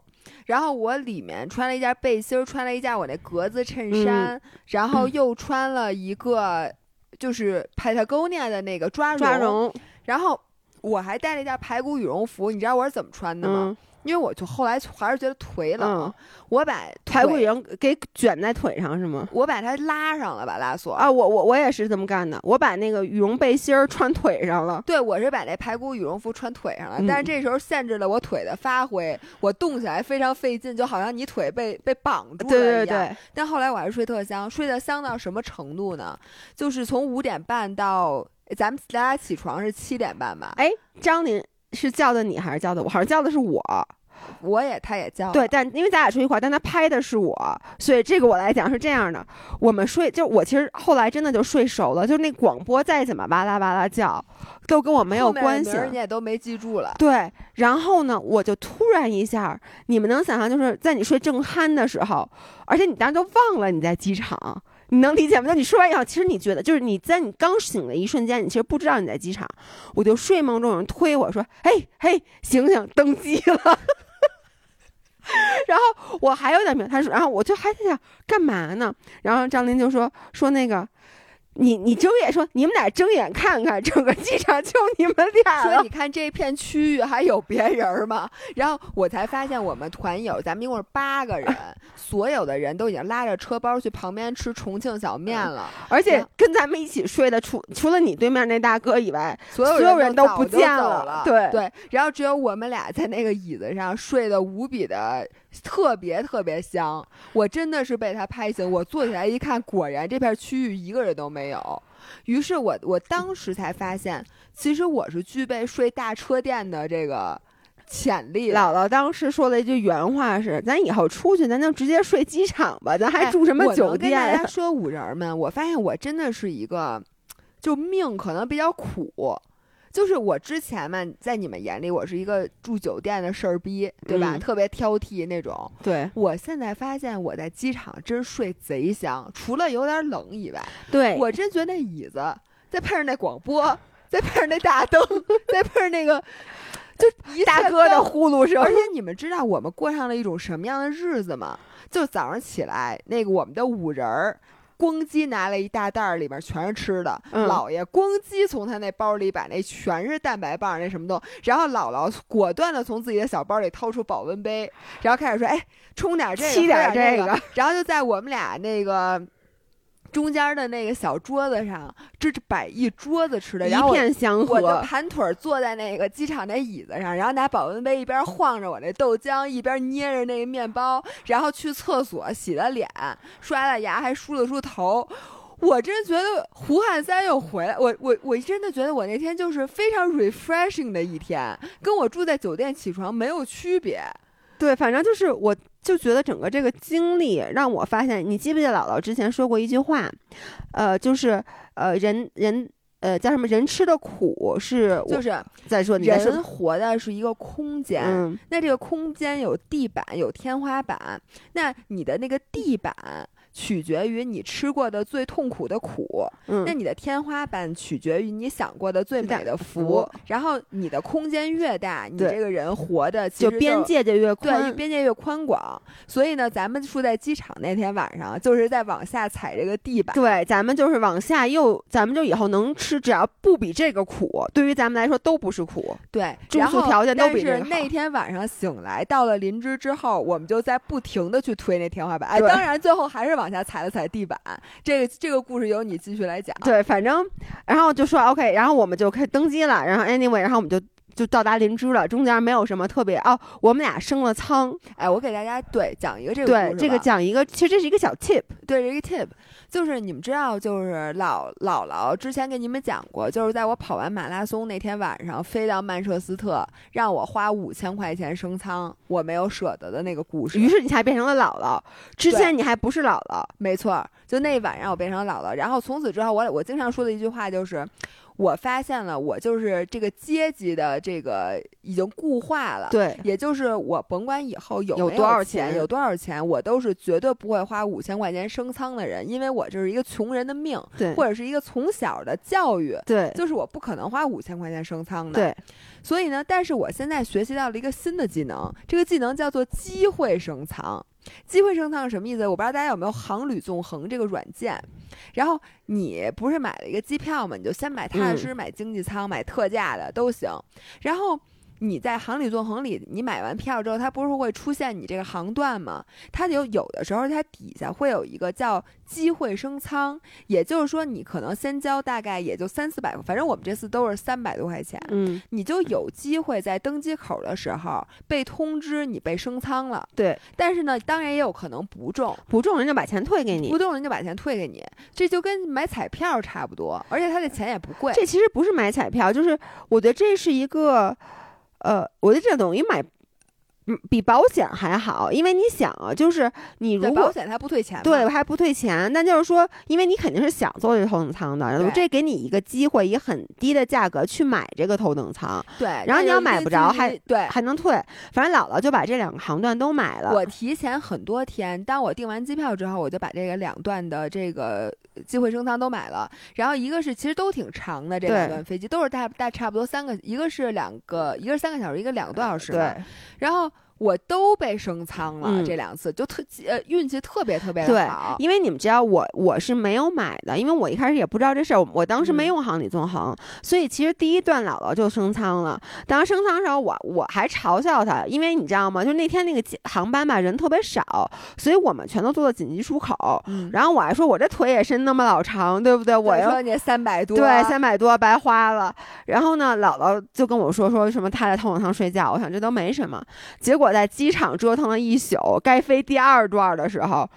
然后我里面穿了一件背心，穿了一件我那格子衬衫，然后又穿了一个就是 Patagonia 的那个抓绒，然后我还带了一件排骨羽绒服。你知道我是怎么穿的吗？因为我就后来还是觉得腿冷，我把排骨羽绒给卷在腿上是吗？我把它拉上了，吧拉锁啊！我我我也是这么干的，我把那个羽绒背心儿穿腿上了。对，我是把那排骨羽绒服穿腿上了，但是这时候限制了我腿的发挥，我动起来非常费劲，就好像你腿被被绑住了一样。对对对。但后来我还是睡特香，睡得香到什么程度呢？就是从五点半到咱们大家起床是七点半吧？哎，张林是叫的你还是叫的我？好像叫的是我。我也，他也叫对，但因为咱俩睡一块儿，但他拍的是我，所以这个我来讲是这样的。我们睡，就我其实后来真的就睡熟了，就那广播再怎么哇啦哇啦叫，都跟我没有关系。你也都没记住了。对，然后呢，我就突然一下，你们能想象，就是在你睡正酣的时候，而且你当时都忘了你在机场，你能理解吗？那你说完以后，其实你觉得，就是你在你刚醒的一瞬间，你其实不知道你在机场。我就睡梦中有人推我说：“嘿，嘿，醒醒，登机了。”然后我还有点明，他说，然后我就还在想干嘛呢？然后张琳就说说那个。你你睁眼说，你们俩睁眼看看，整个机场就你们俩所以你看这片区域还有别人吗？然后我才发现，我们团友咱们一共是八个人，所有的人都已经拉着车包去旁边吃重庆小面了。而且跟咱们一起睡的，除除了你对面那大哥以外，所有人都不见了。对对，然后只有我们俩在那个椅子上睡得无比的。特别特别香，我真的是被他拍醒。我坐起来一看，果然这片区域一个人都没有。于是我我当时才发现，其实我是具备睡大车店的这个潜力。姥姥当时说了一句原话是：“咱以后出去，咱就直接睡机场吧，咱还住什么酒店？”跟大家 说，五人们，我发现我真的是一个，就命可能比较苦。就是我之前嘛，在你们眼里，我是一个住酒店的事儿逼，对吧？特别挑剔那种。对，我现在发现我在机场真睡贼香，除了有点冷以外。对，我真觉得那椅子，再配上那广播，再配上那大灯，再配上那个，就大哥的呼噜声。而且你们知道我们过上了一种什么样的日子吗？就早上起来，那个我们的五人儿。咣叽拿了一大袋儿，里面全是吃的。姥爷咣叽从他那包里把那全是蛋白棒那什么都，然后姥姥果断的从自己的小包里掏出保温杯，然后开始说：“哎，冲点这个，沏点这个。”然后就在我们俩那个中间的那个小桌子上，这摆一桌子吃的，一片香河。我就盘腿坐在那个机场那椅子上，然后拿保温杯一边晃着我那豆浆，一边捏着那个面包，然后去厕所洗了脸，刷了牙，还梳了梳头。我真觉得胡汉三又回来，我 我我真的觉得我那天就是非常 refreshing 的一天，跟我住在酒店起床没有区别。对，反正就是我。就觉得整个这个经历让我发现，你记不记得姥姥之前说过一句话，呃，就是呃，人人呃叫什么？人吃的苦是就是再说人活的是一个空间，那这个空间有地板有天花板，那你的那个地板。取决于你吃过的最痛苦的苦，那你的天花板取决于你想过的最美的福。然后你的空间越大，你这个人活的就边界就越宽，对，边界越宽广。所以呢，咱们住在机场那天晚上，就是在往下踩这个地板。对，咱们就是往下又，咱们就以后能吃，只要不比这个苦，对于咱们来说都不是苦。对，住宿条件都比这个好。那天晚上醒来到了林芝之后，我们就在不停的去推那天花板。哎，当然最后还是往。往下踩了踩地板，这个这个故事由你继续来讲。对，反正然后就说 OK，然后我们就开始登机了。然后 Anyway，然后我们就就到达林芝了。中间没有什么特别哦，我们俩升了舱。哎，我给大家对讲一个这个对这个讲一个，其实这是一个小 tip，对，这一个 tip。就是你们知道，就是姥姥姥之前给你们讲过，就是在我跑完马拉松那天晚上，飞到曼彻斯特，让我花五千块钱升舱，我没有舍得的那个故事。于是你才变成了姥姥，之前你还不是姥姥。没错，就那晚上我变成了姥姥，然后从此之后，我我经常说的一句话就是。我发现了，我就是这个阶级的这个已经固化了。对，也就是我甭管以后有有多少钱，有多少钱，我都是绝对不会花五千块钱升舱的人，因为我就是一个穷人的命，对，或者是一个从小的教育，对，就是我不可能花五千块钱升舱的。对，所以呢，但是我现在学习到了一个新的技能，这个技能叫做机会升舱。机会升舱是什么意思？我不知道大家有没有航旅纵横这个软件。然后你不是买了一个机票吗？你就先买踏实买经济舱，买特价的都行。然后。你在航旅纵横里，你买完票之后，它不是会出现你这个航段吗？它就有的时候它底下会有一个叫机会升舱，也就是说你可能先交大概也就三四百，反正我们这次都是三百多块钱，嗯，你就有机会在登机口的时候被通知你被升舱了。对，但是呢，当然也有可能不中，不中人就把钱退给你，不中人就把钱退给你，这就跟买彩票差不多，而且它的钱也不贵。这其实不是买彩票，就是我觉得这是一个。呃，我觉得这等于买，嗯，比保险还好，因为你想啊，就是你如果保险它不退钱，对，还不退钱，那就是说，因为你肯定是想坐这头等舱的，这给你一个机会，以很低的价格去买这个头等舱，对，然后你要买不着还对还能退，反正姥姥就把这两个航段都买了。我提前很多天，当我订完机票之后，我就把这个两段的这个。机会升舱都买了，然后一个是其实都挺长的这两段飞机，都是大大差不多三个，一个是两个，一个是三个小时，一个两个多小时。对，然后。我都被升舱了，这两次就特呃运气特别特别的好。因为你们知道我我是没有买的，因为我一开始也不知道这事儿，我当时没用航旅纵横，所以其实第一段姥姥就升舱了。当时升舱的时候，我我还嘲笑他，因为你知道吗？就那天那个航班吧人特别少，所以我们全都坐到紧急出口。然后我还说，我这腿也伸那么老长，对不对？我说你三百多，对，三百多白花了。然后呢，姥姥就跟我说说什么他在头等舱睡觉，我想这都没什么，结果。我在机场折腾了一宿，该飞第二段的时候，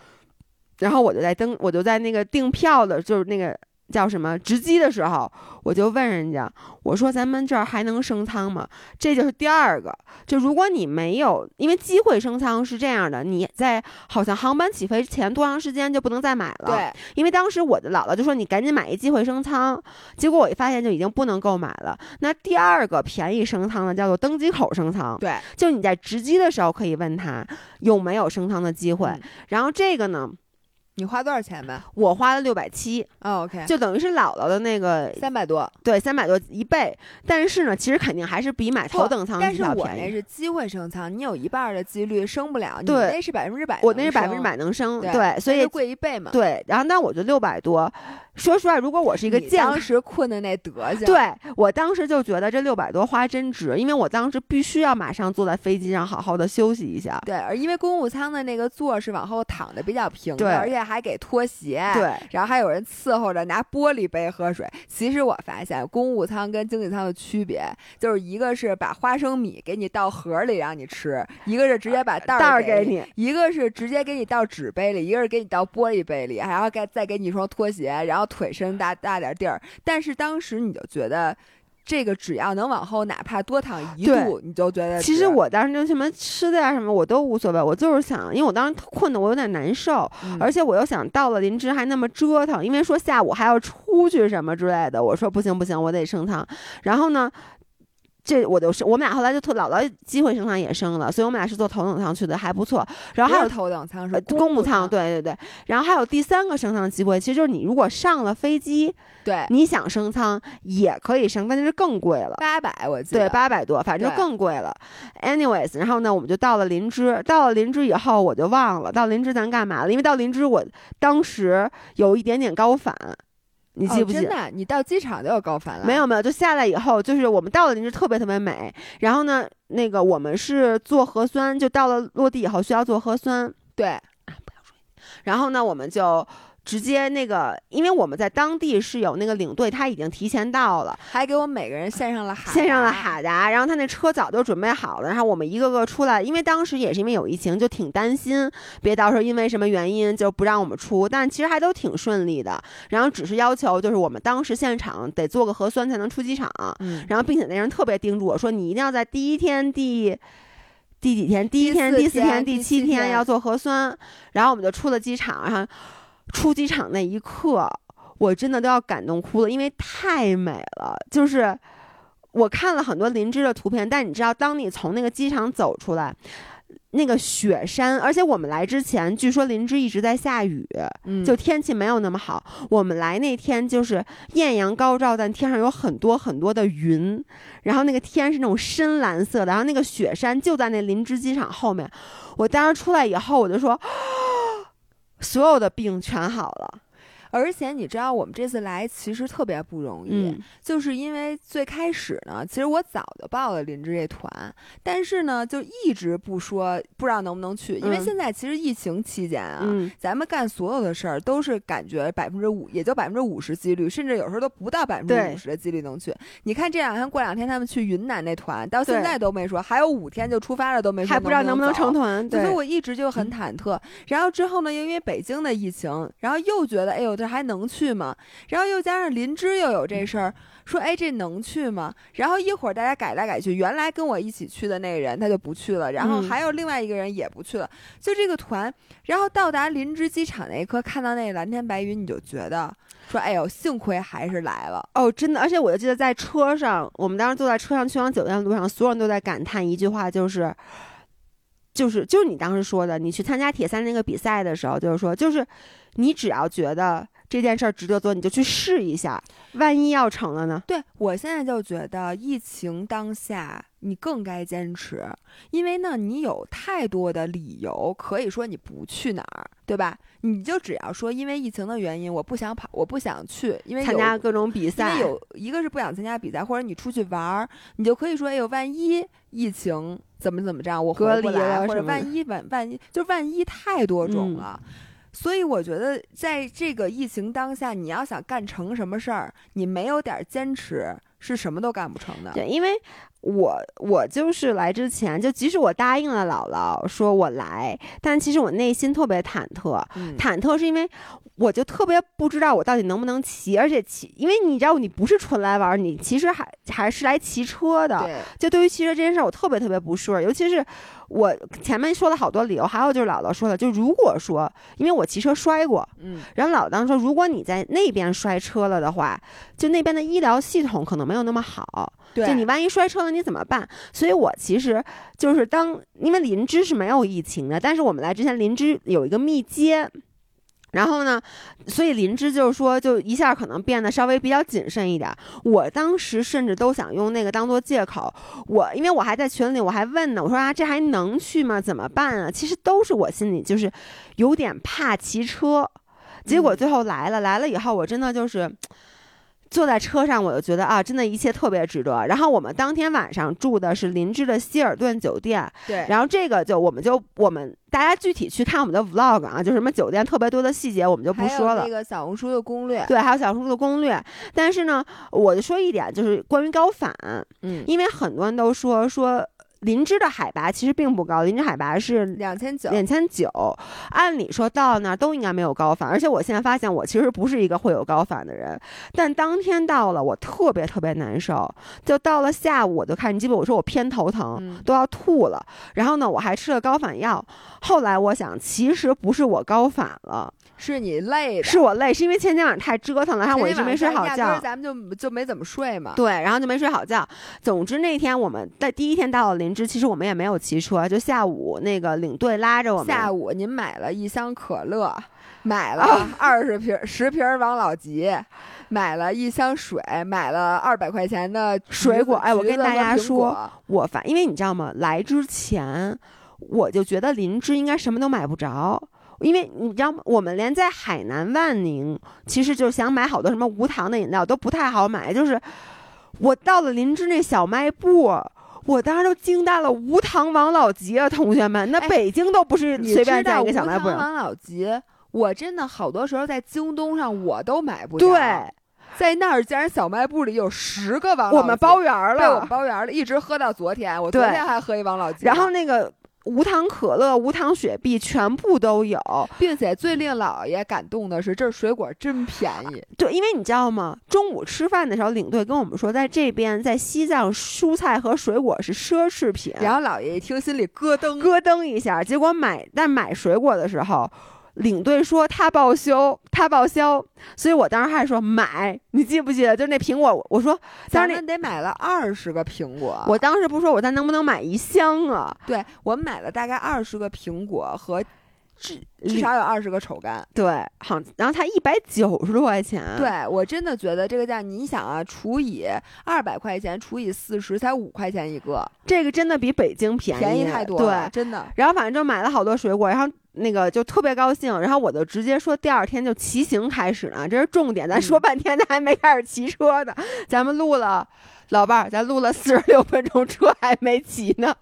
然后我就在登，我就在那个订票的，就是那个。叫什么值机的时候，我就问人家，我说咱们这儿还能升舱吗？这就是第二个，就如果你没有，因为机会升舱是这样的，你在好像航班起飞前多长时间就不能再买了。对，因为当时我的姥姥就说你赶紧买一机会升舱，结果我一发现就已经不能购买了。那第二个便宜升舱的叫做登机口升舱，对，就你在值机的时候可以问他有没有升舱的机会，然后这个呢。你花多少钱呗？我花了六百七，OK，就等于是姥姥的那个三百多，对，三百多一倍。但是呢，其实肯定还是比买头等舱但是我那是机会升舱，你有一半的几率升不了。对，那是百分之百，我那是百分之百能升。对，所以贵一倍嘛。对，然后那我就六百多。说实话，如果我是一个健，当时困的那德行，对我当时就觉得这六百多花真值，因为我当时必须要马上坐在飞机上好好的休息一下。对，而因为公务舱的那个座是往后躺的比较平，的，而且。还给拖鞋，对，然后还有人伺候着拿玻璃杯喝水。其实我发现公务舱跟经济舱的区别，就是一个是把花生米给你倒盒里让你吃，一个是直接把袋儿给你，一个是直接给你倒纸杯里，一个是给你倒玻璃杯里，然后再再给你一双拖鞋，然后腿伸大大点地儿。但是当时你就觉得。这个只要能往后，哪怕多躺一度，你就觉得。其实我当时就什么吃的呀什么，我都无所谓。我就是想，因为我当时困的我有点难受，而且我又想到了林芝还那么折腾，因为说下午还要出去什么之类的。我说不行不行，我得升舱。然后呢？这我就是，我们俩后来就特姥姥机会升舱也升了，所以我们俩是坐头等舱去的，还不错。然后还有头等舱是公务舱，对对对。然后还有第三个升舱机会，其实就是你如果上了飞机，对，你想升舱也可以升，但是更贵了，八百我记得，对，八百多，反正就更贵了。Anyways，然后呢，我们就到了林芝，到了林芝以后我就忘了到林芝咱干嘛了，因为到林芝我当时有一点点高反。你记不记？真的，你到机场就有高反了？没有没有，就下来以后，就是我们到了林芝特别特别美。然后呢，那个我们是做核酸，就到了落地以后需要做核酸。对啊，不要说。然后呢，我们就。直接那个，因为我们在当地是有那个领队，他已经提前到了，还给我们每个人献上了献上了哈达，然后他那车早就准备好了，然后我们一个个出来，因为当时也是因为有疫情，就挺担心，别到时候因为什么原因就不让我们出，但其实还都挺顺利的，然后只是要求就是我们当时现场得做个核酸才能出机场，嗯，然后并且那人特别叮嘱我说，你一定要在第一天第第几天，第一天、第四天、第七天要做核酸，然后我们就出了机场，然后。出机场那一刻，我真的都要感动哭了，因为太美了。就是我看了很多林芝的图片，但你知道，当你从那个机场走出来，那个雪山，而且我们来之前，据说林芝一直在下雨，就天气没有那么好。我们来那天就是艳阳高照，但天上有很多很多的云，然后那个天是那种深蓝色的，然后那个雪山就在那林芝机场后面。我当时出来以后，我就说。所有的病全好了。而且你知道，我们这次来其实特别不容易，就是因为最开始呢，其实我早就报了林芝这团，但是呢，就一直不说，不知道能不能去。因为现在其实疫情期间啊，咱们干所有的事儿都是感觉百分之五，也就百分之五十几率，甚至有时候都不到百分之五十的几率能去。你看这两天过两天他们去云南那团，到现在都没说，还有五天就出发了都没说，还不知道能不能成团。所以我一直就很忐忑。然后之后呢，又因为北京的疫情，然后又觉得，哎呦。这还能去吗？然后又加上林芝又有这事儿，说哎这能去吗？然后一会儿大家改来改去，原来跟我一起去的那个人他就不去了，然后还有另外一个人也不去了，就这个团。然后到达林芝机场那一刻，看到那蓝天白云，你就觉得说哎呦，幸亏还是来了哦，真的。而且我就记得在车上，我们当时坐在车上去往酒店的路上，所有人都在感叹一句话，就是。就是就是你当时说的，你去参加铁三那个比赛的时候，就是说，就是你只要觉得这件事儿值得做，你就去试一下，万一要成了呢？对我现在就觉得疫情当下，你更该坚持，因为呢，你有太多的理由可以说你不去哪儿，对吧？你就只要说因为疫情的原因，我不想跑，我不想去，因为参加各种比赛，有一个是不想参加比赛，或者你出去玩儿，你就可以说，哎呦，万一疫情。怎么怎么着？我回不来，或者万一万万一，就万一太多种了。所以我觉得，在这个疫情当下，你要想干成什么事儿，你没有点坚持，是什么都干不成的。对，因为我我就是来之前，就即使我答应了姥姥说我来，但其实我内心特别忐忑。忐忑是因为。我就特别不知道我到底能不能骑，而且骑，因为你知道你不是纯来玩，你其实还还是来骑车的。对，就对于骑车这件事，我特别特别不顺，尤其是我前面说了好多理由，还有就是姥姥说的，就如果说因为我骑车摔过，嗯，然后姥姥当时说，如果你在那边摔车了的话，就那边的医疗系统可能没有那么好，对，就你万一摔车了你怎么办？所以我其实就是当因为林芝是没有疫情的，但是我们来之前林芝有一个密接。然后呢，所以林芝就是说，就一下可能变得稍微比较谨慎一点。我当时甚至都想用那个当做借口，我因为我还在群里，我还问呢，我说啊，这还能去吗？怎么办啊？其实都是我心里就是有点怕骑车。结果最后来了，来了以后，我真的就是坐在车上，我就觉得啊，真的一切特别值得。然后我们当天晚上住的是林芝的希尔顿酒店，对。然后这个就我们就我们大家具体去看我们的 vlog 啊，就什么酒店特别多的细节我们就不说了。那个小红书的攻略，对，还有小红书的攻略。但是呢，我就说一点，就是关于高反，嗯，因为很多人都说说。林芝的海拔其实并不高，林芝海拔是两千九，两千九。按理说到那儿都应该没有高反，而且我现在发现我其实不是一个会有高反的人。但当天到了，我特别特别难受。就到了下午，我就看，你记不？我说我偏头疼，都要吐了。然后呢，我还吃了高反药。后来我想，其实不是我高反了。是你累，是我累，是因为前天晚上太折腾了，然后我一直没睡好觉，咱们就就没怎么睡嘛。对，然后就没睡好觉。总之那天我们在第一天到了林芝，其实我们也没有骑车，就下午那个领队拉着我们。下午您买了一箱可乐，买了二十瓶十瓶王老吉，买了一箱水，买了二百块钱的水果。哎，我跟大家说，我反因为你知道吗？来之前我就觉得林芝应该什么都买不着。因为你知道吗？我们连在海南万宁，其实就想买好多什么无糖的饮料都不太好买。就是我到了林芝那小卖部，我当时都惊呆了，无糖王老吉啊，同学们，那北京都不是随便在一个小卖部。无糖王老吉，我真的好多时候在京东上我都买不着。对，在那儿竟然小卖部里有十个王老吉，我们包圆了，被我们包圆了，一直喝到昨天。我昨天还喝一王老吉。然后那个。无糖可乐、无糖雪碧全部都有，并且最令老爷感动的是，这水果真便宜。对，因为你知道吗？中午吃饭的时候，领队跟我们说，在这边，在西藏，蔬菜和水果是奢侈品。然后老爷一听，心里咯噔咯噔一下。结果买，但买水果的时候。领队说他报销，他报销，所以我当时还说买。你记不记得？就那苹果，我说当时得买了二十个苹果。我当时不说，我咱能不能买一箱啊？对，我们买了大概二十个苹果和至至少有二十个丑柑。对，好，然后才一百九十多块钱。对我真的觉得这个价，你想啊，除以二百块钱，除以四十，才五块钱一个。这个真的比北京便宜，便宜太多了，对真的。然后反正就买了好多水果，然后。那个就特别高兴，然后我就直接说第二天就骑行开始了，这是重点。咱说半天，咱还没开始骑车呢。咱们录了，老伴儿，咱录了四十六分钟，车还没骑呢。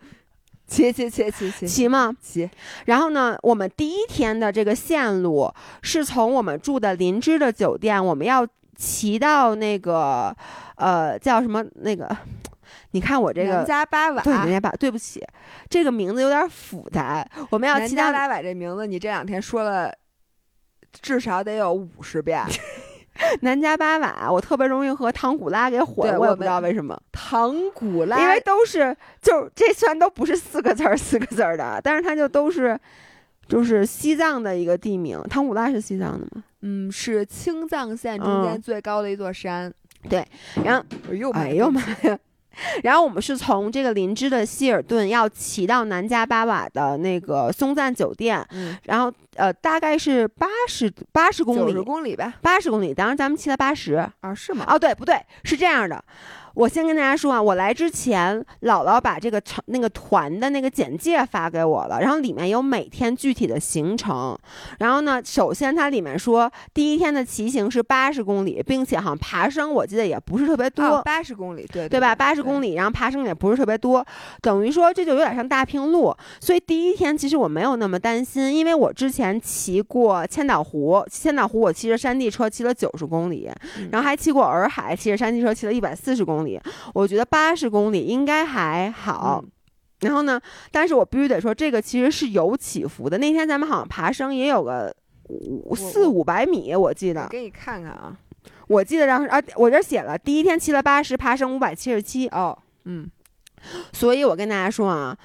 骑骑骑骑骑骑吗？骑。然后呢，我们第一天的这个线路是从我们住的林芝的酒店，我们要骑到那个呃叫什么那个。你看我这个南迦巴瓦，对南迦巴，对不起，这个名字有点复杂。我们要南迦巴瓦这名字，你这两天说了至少得有五十遍。南迦巴瓦，我特别容易和唐古拉给混，我也不知道为什么。唐古拉，因为都是就这虽然都不是四个字儿四个字儿的，但是它就都是就是西藏的一个地名。唐古拉是西藏的吗？嗯，是青藏线中间最高的一座山。对，然后哎呦妈呀！然后我们是从这个林芝的希尔顿要骑到南迦巴瓦的那个松赞酒店，嗯，然后呃大概是八十八十公里，九十公里吧，八十公里。当时咱们骑了八十啊，是吗？哦，对，不对，是这样的。我先跟大家说啊，我来之前，姥姥把这个成那个团的那个简介发给我了，然后里面有每天具体的行程。然后呢，首先它里面说第一天的骑行是八十公里，并且好像爬升我记得也不是特别多，八十公里，对对吧？八十公里，然后爬升也不是特别多，等于说这就有点像大平路。所以第一天其实我没有那么担心，因为我之前骑过千岛湖，千岛湖我骑着山地车骑了九十公里，然后还骑过洱海，骑着山地车骑了一百四十公里。我觉得八十公里应该还好，然后呢，但是我必须得说，这个其实是有起伏的。那天咱们好像爬升也有个五四五百米，我记得。给你看看啊，我记得当时啊，我这写了，第一天骑了八十，爬升五百七十七。哦，嗯，所以我跟大家说啊。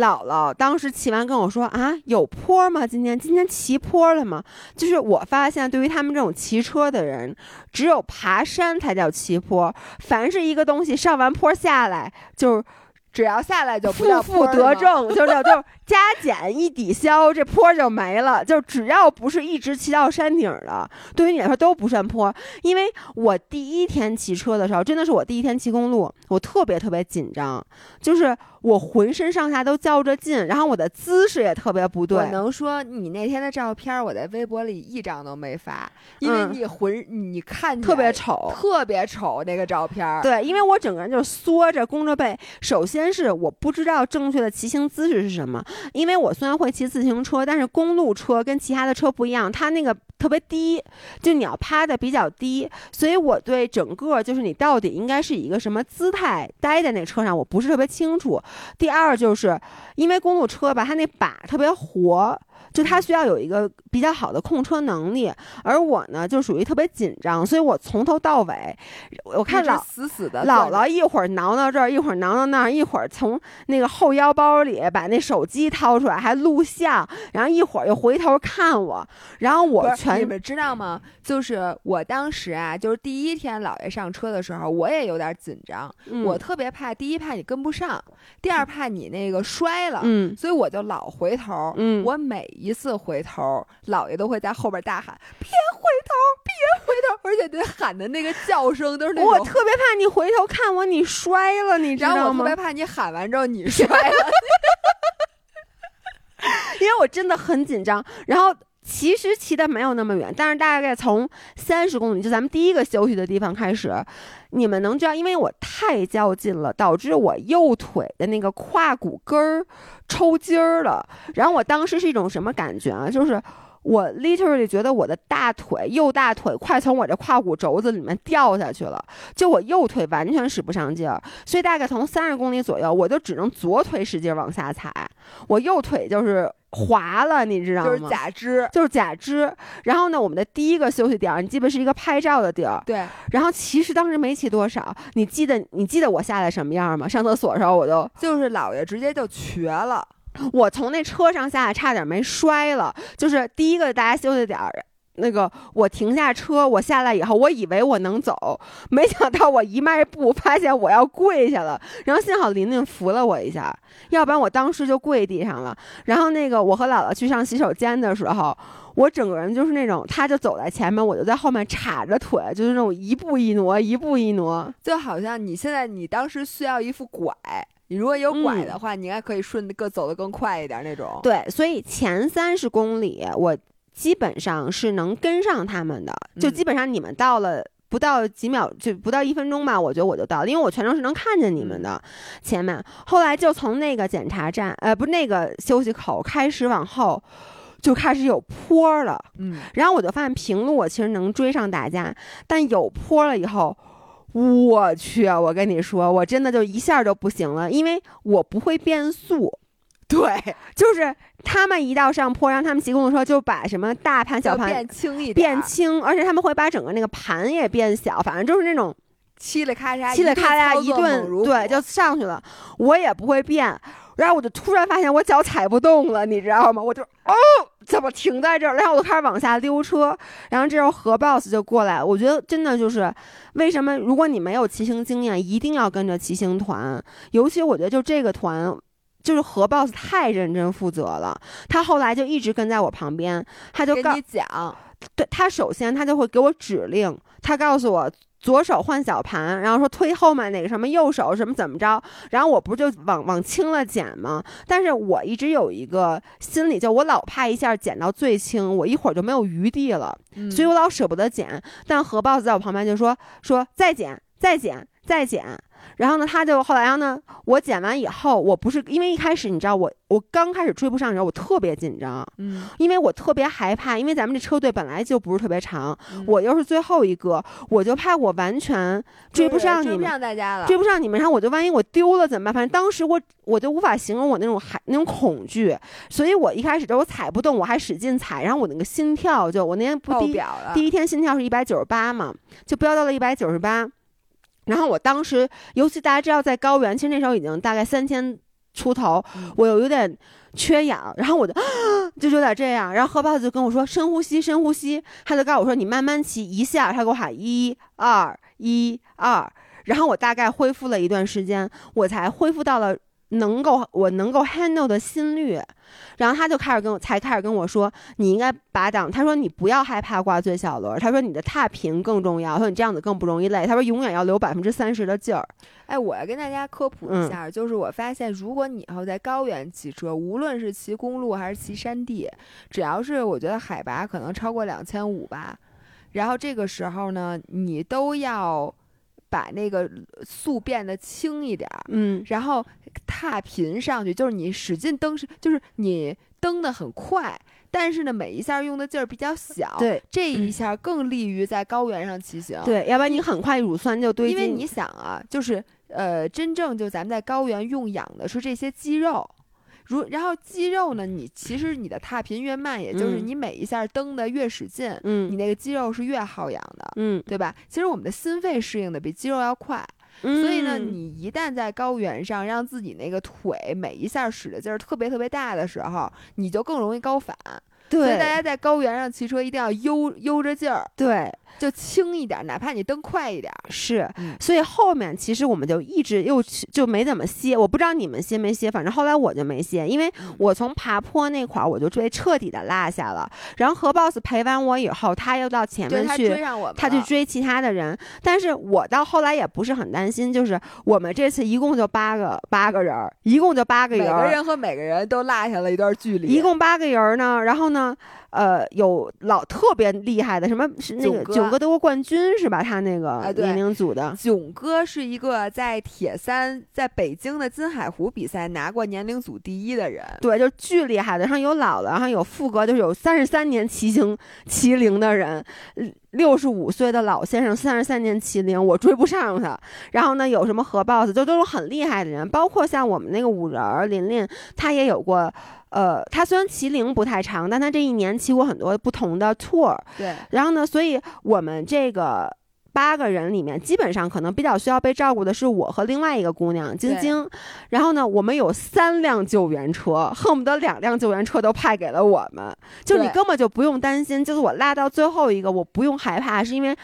姥姥当时骑完跟我说啊，有坡吗？今天今天骑坡了吗？就是我发现，对于他们这种骑车的人，只有爬山才叫骑坡。凡是一个东西上完坡下来，就只要下来就负负得正，就就就加减一抵消，这坡就没了。就只要不是一直骑到山顶的，对于你来说都不算坡。因为我第一天骑车的时候，真的是我第一天骑公路，我特别特别紧张，就是。我浑身上下都较着劲，然后我的姿势也特别不对。我能说你那天的照片，我在微博里一张都没发，因为你浑你看特别丑，特别丑那个照片。对，因为我整个人就缩着弓着背。首先是我不知道正确的骑行姿势是什么，因为我虽然会骑自行车，但是公路车跟其他的车不一样，它那个特别低，就你要趴的比较低，所以我对整个就是你到底应该是以一个什么姿态待在那车上，我不是特别清楚。第二就是，因为公路车吧，它那把特别活。就他需要有一个比较好的控车能力，而我呢就属于特别紧张，所以我从头到尾，我看老死死的姥姥一会儿挠挠这儿，一会儿挠挠那儿，一会儿从那个后腰包里把那手机掏出来还录像，然后一会儿又回头看我，然后我全你们知道吗？就是我当时啊，就是第一天姥爷上车的时候，我也有点紧张，我特别怕第一怕你跟不上，第二怕你那个摔了，嗯，所以我就老回头，嗯，我每。一次回头，姥爷都会在后边大喊：“别回头，别回头！”而且那喊的那个叫声都是那种。我特别怕你回头看我，你摔了，你知道吗？然后我特别怕你喊完之后你摔了，因为我真的很紧张。然后。其实骑的没有那么远，但是大概从三十公里，就咱们第一个休息的地方开始，你们能知道，因为我太较劲了，导致我右腿的那个胯骨根儿抽筋儿了。然后我当时是一种什么感觉啊？就是我 literally 觉得我的大腿右大腿快从我这胯骨轴子里面掉下去了，就我右腿完全使不上劲儿。所以大概从三十公里左右，我就只能左腿使劲往下踩，我右腿就是。滑了，你知道吗？就是假肢，就是假肢。然后呢，我们的第一个休息点，你记得是一个拍照的地儿。对。然后其实当时没骑多少，你记得你记得我下来什么样吗？上厕所的时候我都就是姥爷直接就瘸了，我从那车上下来差点没摔了。就是第一个大家休息点儿。那个，我停下车，我下来以后，我以为我能走，没想到我一迈步，发现我要跪下了。然后幸好琳琳扶了我一下，要不然我当时就跪地上了。然后那个，我和姥姥去上洗手间的时候，我整个人就是那种，他就走在前面，我就在后面叉着腿，就是那种一步一挪，一步一挪，就好像你现在你当时需要一副拐，你如果有拐的话，你应该可以顺的更走得更快一点那种。对，所以前三十公里我。基本上是能跟上他们的，就基本上你们到了不到几秒，就不到一分钟吧，我觉得我就到了，因为我全程是能看见你们的前面。后来就从那个检查站，呃，不是那个休息口开始往后，就开始有坡了。嗯，然后我就发现平路我其实能追上大家，但有坡了以后，我去，我跟你说，我真的就一下就不行了，因为我不会变速。对，就是他们一到上坡，让他们骑公路车就把什么大盘、小盘变轻一点，变轻，而且他们会把整个那个盘也变小，反正就是那种嘁哩咔嚓、嘁哩咔嚓一顿，对，就上去了。我也不会变，然后我就突然发现我脚踩不动了，你知道吗？我就哦，怎么停在这儿？然后我就开始往下溜车。然后这时候何 boss 就过来。我觉得真的就是为什么，如果你没有骑行经验，一定要跟着骑行团，尤其我觉得就这个团。就是何 boss 太认真负责了，他后来就一直跟在我旁边，他就跟你讲，对他首先他就会给我指令，他告诉我左手换小盘，然后说推后面那个什么，右手什么怎么着，然后我不就往往轻了减吗？但是我一直有一个心理，就我老怕一下减到最轻，我一会儿就没有余地了，所以我老舍不得减。但何 boss 在我旁边就说说再减再减再减。然后呢，他就后来，呢，我剪完以后，我不是因为一开始你知道我，我刚开始追不上的时候，我特别紧张，嗯，因为我特别害怕，因为咱们这车队本来就不是特别长，我又是最后一个，我就怕我完全追不上你们，追不上大家了，追不上你们，然后我就万一我丢了怎么办？反正当时我我就无法形容我那种害那种恐惧，所以我一开始就我踩不动，我还使劲踩，然后我那个心跳就我那天不第第一天心跳是一百九十八嘛，就飙到了一百九十八。然后我当时，尤其大家知道，在高原，其实那时候已经大概三千出头，我又有点缺氧，然后我就就有点这样。然后何豹子就跟我说：“深呼吸，深呼吸。”他就告诉我说：“你慢慢骑一下。”他给我喊一二一二，然后我大概恢复了一段时间，我才恢复到了能够我能够 handle 的心率，然后他就开始跟我才开始跟我说，你应该把档，他说你不要害怕挂最小轮，他说你的踏频更重要，他说你这样子更不容易累，他说永远要留百分之三十的劲儿。哎，我要跟大家科普一下，就是我发现，如果你以后在高原骑车，无论是骑公路还是骑山地，只要是我觉得海拔可能超过两千五吧，然后这个时候呢，你都要。把那个速变得轻一点儿，嗯，然后踏频上去，就是你使劲蹬，是就是你蹬的很快，但是呢，每一下用的劲儿比较小，对，这一下更利于在高原上骑行，对，要不然你很快乳酸就堆积。因为你想啊，就是呃，真正就咱们在高原用氧的是这些肌肉。如然后肌肉呢？你其实你的踏频越慢，也就是你每一下蹬的越使劲，嗯，你那个肌肉是越耗氧的，嗯，对吧？其实我们的心肺适应的比肌肉要快，所以呢，你一旦在高原上让自己那个腿每一下使的劲儿特别特别大的时候，你就更容易高反。对，所以大家在高原上骑车一定要悠悠着劲儿。对。就轻一点，哪怕你蹬快一点，是。所以后面其实我们就一直又就没怎么歇。我不知道你们歇没歇，反正后来我就没歇，因为我从爬坡那块儿我就被彻底的落下了。然后何 boss 陪完我以后，他又到前面去，他去追其他的人。但是我到后来也不是很担心，就是我们这次一共就八个八个人，一共就八个人，每个人和每个人都落下了一段距离，一共八个人呢。然后呢？呃，有老特别厉害的，什么是那个囧哥德国冠军是吧？他那个年龄组的囧哥是一个在铁三在北京的金海湖比赛拿过年龄组第一的人，对，就巨厉害的。然后有老的，然后有副哥，就是有三十三年骑行骑龄的人，六十五岁的老先生，三十三年麒麟，我追不上他。然后呢，有什么核 boss，就都是很厉害的人，包括像我们那个五人琳琳，他也有过。呃，他虽然骑龄不太长，但他这一年骑过很多不同的 tour。对。然后呢，所以我们这个八个人里面，基本上可能比较需要被照顾的是我和另外一个姑娘晶晶。然后呢，我们有三辆救援车，恨不得两辆救援车都派给了我们。就你根本就不用担心，就是我拉到最后一个，我不用害怕，是因为。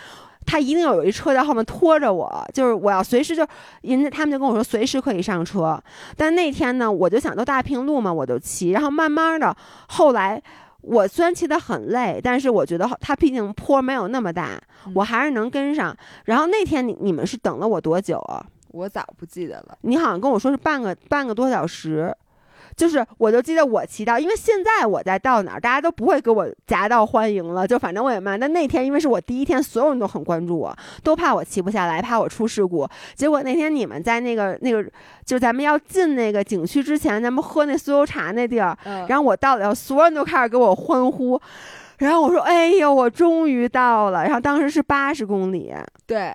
他一定要有一车在后面拖着我，就是我要随时就，人家他们就跟我说随时可以上车。但那天呢，我就想都大平路嘛，我就骑。然后慢慢的，后来我虽然骑得很累，但是我觉得它毕竟坡没有那么大，我还是能跟上。然后那天你你们是等了我多久啊？我早不记得了。你好像跟我说是半个半个多小时。就是，我就记得我骑到，因为现在我在到哪儿，大家都不会给我夹道欢迎了。就反正我也慢。但那天因为是我第一天，所有人都很关注我，都怕我骑不下来，怕我出事故。结果那天你们在那个那个，就咱们要进那个景区之前，咱们喝那酥油茶那地儿，然后我到了，所有人都开始给我欢呼。然后我说：“哎呦，我终于到了！”然后当时是八十公里，对，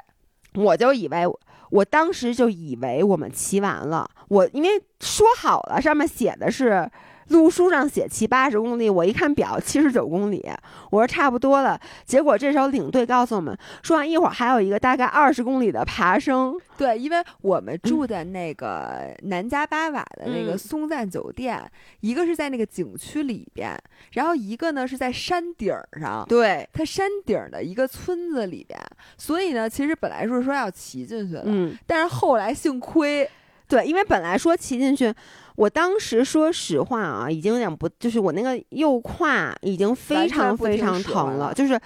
我就以为。我当时就以为我们骑完了，我因为说好了，上面写的是。路书上写骑八十公里，我一看表七十九公里，我说差不多了。结果这时候领队告诉我们，说完一会儿还有一个大概二十公里的爬升。对，因为我们住的那个南迦巴瓦的那个松赞酒店，一个是在那个景区里边，然后一个呢是在山顶上。对，它山顶的一个村子里边，所以呢，其实本来是说要骑进去的，嗯，但是后来幸亏，对，因为本来说骑进去。我当时说实话啊，已经有点不，就是我那个右胯已经非常非常疼了，就是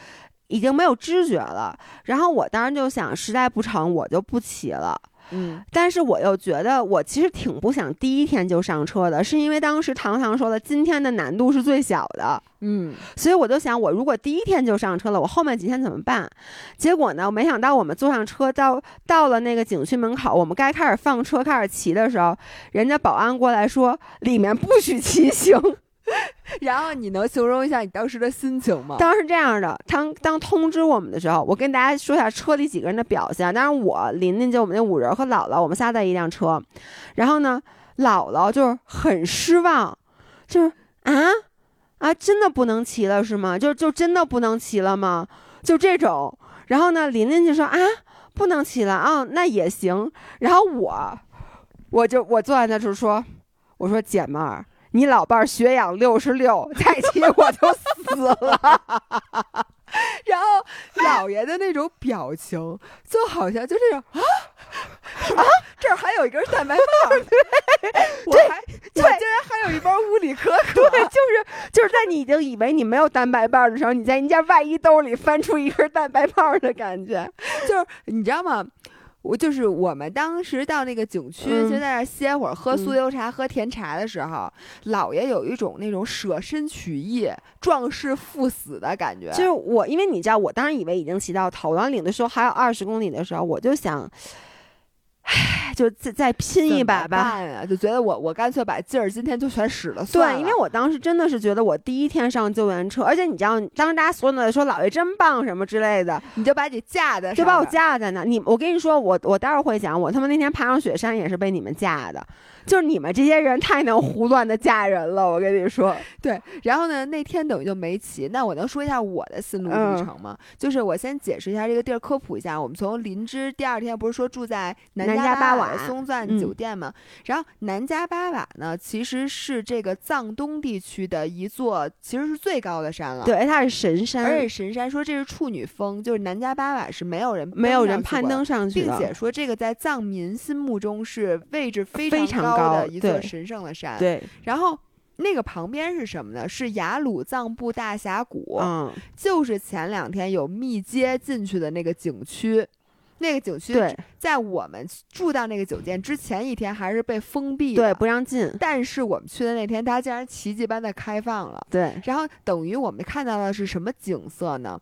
已经没有知觉了。然后我当时就想，实在不成，我就不骑了。嗯，但是我又觉得我其实挺不想第一天就上车的，是因为当时糖糖说了，今天的难度是最小的，嗯，所以我就想，我如果第一天就上车了，我后面几天怎么办？结果呢，没想到我们坐上车到到了那个景区门口，我们该开始放车开始骑的时候，人家保安过来说里面不许骑行。然后你能形容一下你当时的心情吗？当时这样的，当当通知我们的时候，我跟大家说一下车里几个人的表现。当然，我琳琳就我们那五人和姥姥，我们仨在一辆车。然后呢，姥姥就是很失望，就是啊啊，真的不能骑了是吗？就就真的不能骑了吗？就这种。然后呢，琳琳就说啊，不能骑了啊，那也行。然后我，我就我坐在那就说，我说姐们儿。你老伴儿血氧六十六，再骑我就死了。然后老爷的那种表情，就好像就这种啊？啊，这这儿还有一根蛋白棒，对，我还我竟然还有一包物理可可，对，就是就是在你已经以为你没有蛋白棒的时候，你在人家外衣兜里翻出一根蛋白棒的感觉，就是你知道吗？我就是我们当时到那个景区，就在那儿歇会儿，喝酥油茶、喝甜茶的时候，姥爷有一种那种舍身取义、壮士赴死的感觉。就是我，因为你知道，我当时以为已经骑到头了，岭的时候还有二十公里的时候，我就想。唉，就再再拼一把吧，就觉得我我干脆把劲儿今天就全使了算了。对，因为我当时真的是觉得我第一天上救援车，而且你知道，当时大家所有的说姥爷真棒什么之类的，你就把你架在，就把我架在那。你我跟你说，我我待会儿会讲，我他妈那天爬上雪山也是被你们架的。就是你们这些人太能胡乱的嫁人了，我跟你说。对，然后呢，那天等于就没骑。那我能说一下我的心路历程吗？就是我先解释一下这个地儿，科普一下。我们从林芝第二天不是说住在南迦巴瓦松赞酒店吗？然后南迦巴瓦呢，其实是这个藏东地区的一座，其实是最高的山了。对，它是神山，而且神山说这是处女峰，就是南迦巴瓦是没有人没有人攀登上去，并且说这个在藏民心目中是位置非常高。高的一座神圣的山，对。然后那个旁边是什么呢？是雅鲁藏布大峡谷，嗯，就是前两天有密接进去的那个景区。那个景区在我们住到那个酒店之前一天还是被封闭，对，不让进。但是我们去的那天，它竟然奇迹般的开放了，对。然后等于我们看到的是什么景色呢？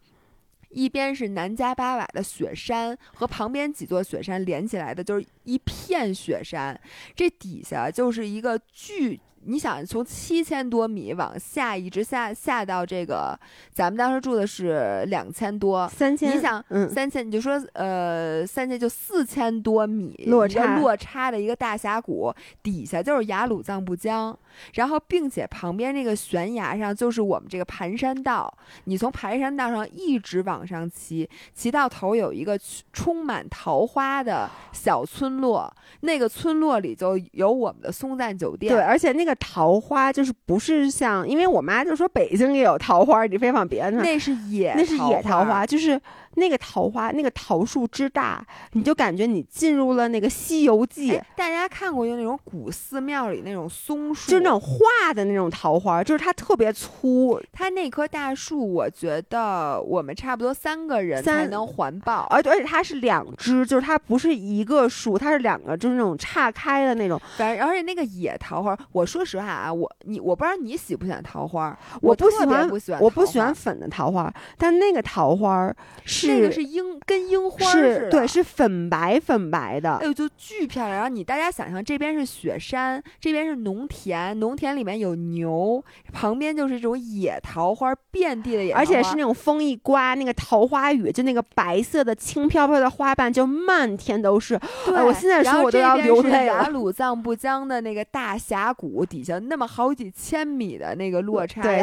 一边是南迦巴瓦的雪山和旁边几座雪山连起来的，就是一片雪山，这底下就是一个巨。你想从七千多米往下一直下下到这个，咱们当时住的是两千多，三千。你想，嗯，三千，你就说，呃，三千就四千多米落差落差的一个大峡谷，底下就是雅鲁藏布江，然后并且旁边那个悬崖上就是我们这个盘山道，你从盘山道上一直往上骑，骑到头有一个充满桃花的小村落，那个村落里就有我们的松赞酒店，对，而且那个。桃花就是不是像，因为我妈就说北京也有桃花，你非往别的那是野，那是野桃花，就是。那个桃花，那个桃树之大，你就感觉你进入了那个《西游记》。大家看过就那种古寺庙里那种松树，就是那种画的那种桃花，就是它特别粗。它那棵大树，我觉得我们差不多三个人才能环抱，而而且它是两只，就是它不是一个树，它是两个，就是那种岔开的那种。反正而且那个野桃花，我说实话啊，我你我不知道你喜不喜欢桃花，我不喜欢，不喜欢，我不喜欢粉的桃花，但那个桃花是。那个是樱，跟樱花似的，对，是粉白粉白的，哎呦，就巨漂亮。然后你大家想象，这边是雪山，这边是农田，农田里面有牛，旁边就是这种野桃花，遍地的野桃花，而且是那种风一刮，那个桃花雨，就那个白色的轻飘飘的花瓣，就漫天都是。对，我现在说我都要流泪了。雅鲁藏布江的那个大峡谷底下，那么好几千米的那个落差，对，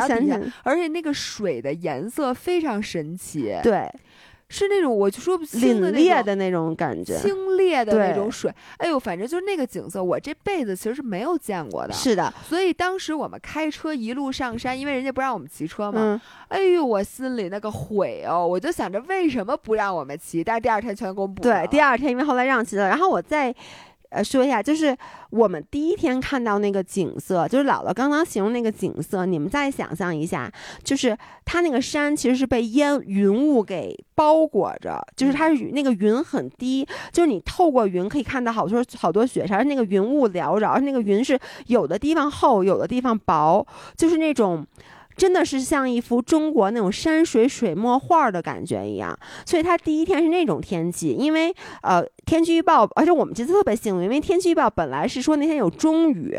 而且那个水的颜色非常神奇，对。是那种我就说不清的冽的那种感觉，清冽的那种水。哎呦，反正就是那个景色，我这辈子其实是没有见过的。是的，所以当时我们开车一路上山，因为人家不让我们骑车嘛。嗯。哎呦，我心里那个悔哦，我就想着为什么不让我们骑？但是第二天全公布了。对，第二天因为后来让骑了，然后我再。呃，说一下，就是我们第一天看到那个景色，就是姥姥刚刚形容那个景色，你们再想象一下，就是它那个山其实是被烟云雾给包裹着，就是它是那个云很低，就是你透过云可以看到好多好多雪山，那个云雾缭绕，那个云是有的地方厚，有的地方薄，就是那种。真的是像一幅中国那种山水水墨画的感觉一样，所以它第一天是那种天气，因为呃天气预报，而且我们这次特别幸运，因为天气预报本来是说那天有中雨，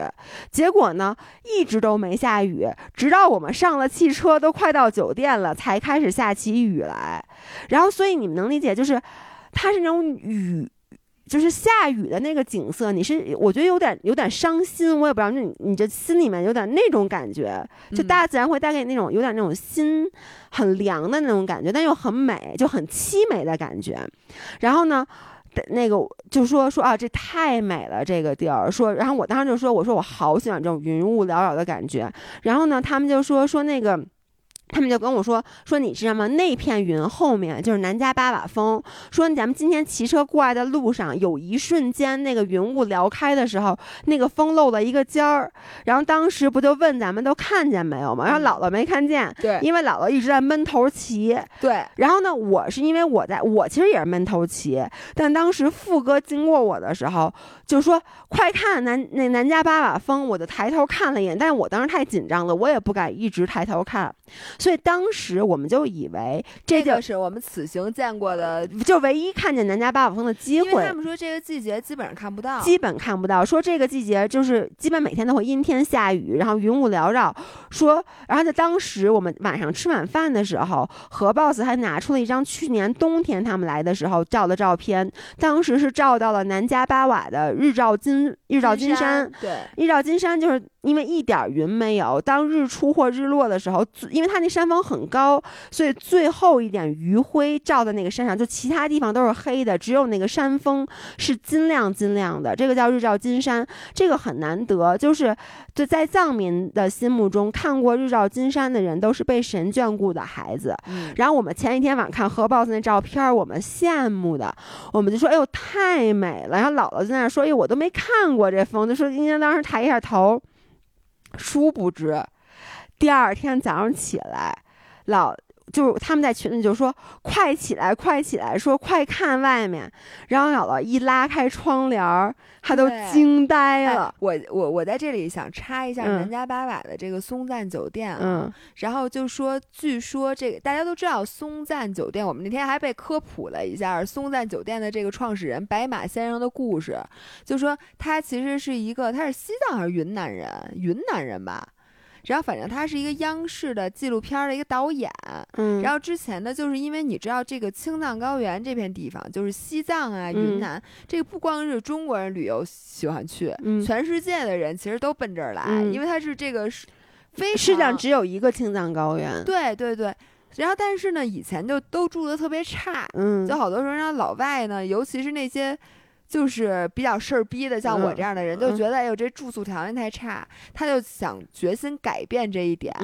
结果呢一直都没下雨，直到我们上了汽车都快到酒店了才开始下起雨来，然后所以你们能理解，就是它是那种雨。就是下雨的那个景色，你是我觉得有点有点伤心，我也不知道，你你这心里面有点那种感觉，就大自然会带给你那种有点那种心很凉的那种感觉，但又很美，就很凄美的感觉。然后呢，那个就说说啊，这太美了，这个地儿。说，然后我当时就说，我说我好喜欢这种云雾缭绕的感觉。然后呢，他们就说说那个。他们就跟我说说你知道吗？那片云后面就是南迦巴瓦峰。说咱们今天骑车过来的路上，有一瞬间那个云雾撩开的时候，那个风漏了一个尖儿。然后当时不就问咱们都看见没有吗？然后姥姥没看见，对，因为姥姥一直在闷头骑。对。然后呢，我是因为我在我其实也是闷头骑，但当时富哥经过我的时候就说：“快看南那南迦巴瓦峰！”我就抬头看了一眼，但是我当时太紧张了，我也不敢一直抬头看。所以当时我们就以为这就是我们此行见过的，就唯一看见南迦巴瓦峰的机会。因为他们说这个季节基本上看不到，基本看不到。说这个季节就是基本每天都会阴天下雨，然后云雾缭绕。说，然后在当时我们晚上吃晚饭的时候，何 boss 还拿出了一张去年冬天他们来的时候照的照片，当时是照到了南迦巴瓦的日照金日照金山。对，日照金山就是因为一点云没有，当日出或日落的时候，因为它那山峰很高，所以最后一点余晖照在那个山上，就其他地方都是黑的，只有那个山峰是金亮金亮的。这个叫日照金山，这个很难得，就是就在藏民的心目中，看过日照金山的人都是被神眷顾的孩子。然后我们前一天晚上看何 boss 那照片，我们羡慕的，我们就说：“哎呦，太美了！”然后姥姥在那说：“哎，我都没看过这峰。”就说应该当时抬一下头。殊不知。第二天早上起来，老就是他们在群里就说：“快起来，快起来！”说：“快看外面。”然后姥姥一拉开窗帘儿，他都惊呆了。我我我在这里想插一下南迦巴瓦的这个松赞酒店啊，然后就说，据说这个大家都知道松赞酒店，我们那天还被科普了一下松赞酒店的这个创始人白马先生的故事，就说他其实是一个他是西藏还是云南人？云南人吧。然后反正他是一个央视的纪录片的一个导演，嗯，然后之前呢，就是因为你知道这个青藏高原这片地方，就是西藏啊、云南，这个不光是中国人旅游喜欢去，全世界的人其实都奔这儿来，因为它是这个是非世界上只有一个青藏高原，对对对。然后但是呢，以前就都住的特别差，嗯，就好多时候让老外呢，尤其是那些。就是比较事儿逼的，像我这样的人，就觉得哎呦这住宿条件太差，他就想决心改变这一点，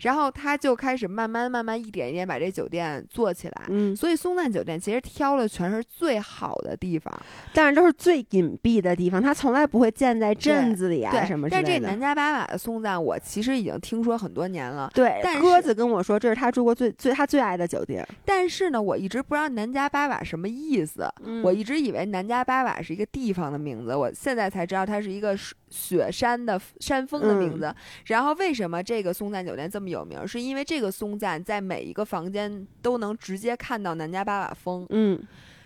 然后他就开始慢慢慢慢一点一点把这酒店做起来。所以松赞酒店其实挑了全是最好的地方，但是都是最隐蔽的地方，他从来不会建在镇子里啊什么之类的。但这南迦巴瓦的松赞，我其实已经听说很多年了。对，但鸽子跟我说这是他住过最最他最爱的酒店。但是呢，我一直不知道南迦巴瓦什么意思，我一直以为南迦巴。瓦是一个地方的名字，我现在才知道它是一个雪山的山峰的名字。然后为什么这个松赞酒店这么有名？是因为这个松赞在每一个房间都能直接看到南迦巴瓦峰。嗯，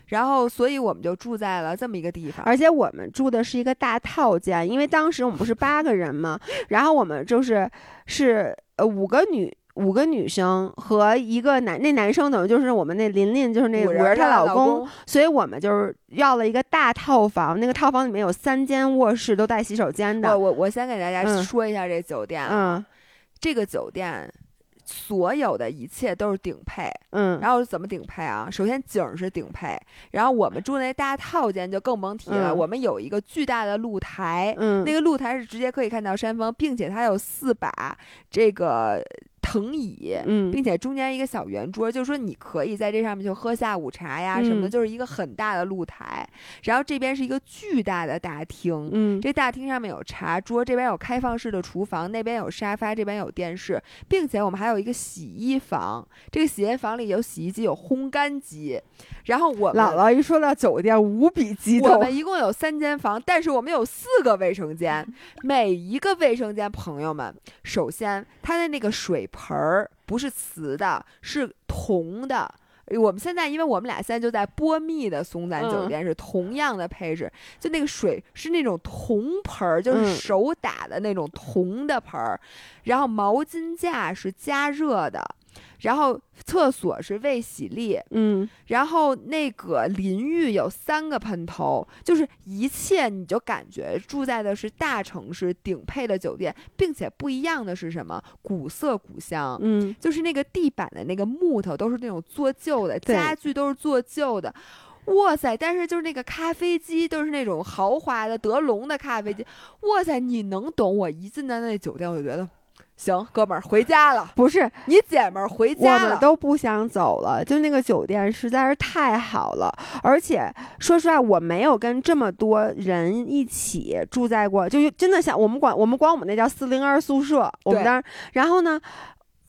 然后所以我们就住在了这么一个地方，而且我们住的是一个大套间，因为当时我们不是八个人嘛，然后我们就是是呃五个女。五个女生和一个男，那男生等于就是我们那琳琳，就是那五人她老公，所以我们就是要了一个大套房。那个套房里面有三间卧室，都带洗手间的。我我我先给大家说一下这酒店啊，这个酒店所有的一切都是顶配，嗯，然后怎么顶配啊？首先景是顶配，然后我们住那大套间就更甭提了。我们有一个巨大的露台，嗯，那个露台是直接可以看到山峰，并且它有四把这个。藤椅，嗯，并且中间一个小圆桌，就是说你可以在这上面就喝下午茶呀什么的，就是一个很大的露台。然后这边是一个巨大的大厅，嗯，这大厅上面有茶桌，这边有开放式的厨房，那边有沙发，这边有电视，并且我们还有一个洗衣房。这个洗衣房里有洗衣机，有烘干机。然后我姥姥一说到酒店，无比激动。我们一共有三间房，但是我们有四个卫生间，每一个卫生间，朋友们，首先它的那个水。盆儿不是瓷的，是铜的。我们现在，因为我们俩现在就在波密的松赞酒店，是同样的配置。就那个水是那种铜盆儿，就是手打的那种铜的盆儿，然后毛巾架是加热的。然后厕所是未洗力，嗯，然后那个淋浴有三个喷头，就是一切你就感觉住在的是大城市顶配的酒店，并且不一样的是什么？古色古香，嗯，就是那个地板的那个木头都是那种做旧的，家具都是做旧的，哇塞！但是就是那个咖啡机都是那种豪华的德龙的咖啡机，哇塞！你能懂？我一进到那酒店，我就觉得。行，哥们儿回家了。不是你姐们儿回家了，我们都不想走了。就那个酒店实在是太好了，而且说实话，我没有跟这么多人一起住在过，就真的像我们管我们管我们那叫四零二宿舍。我们当然后呢。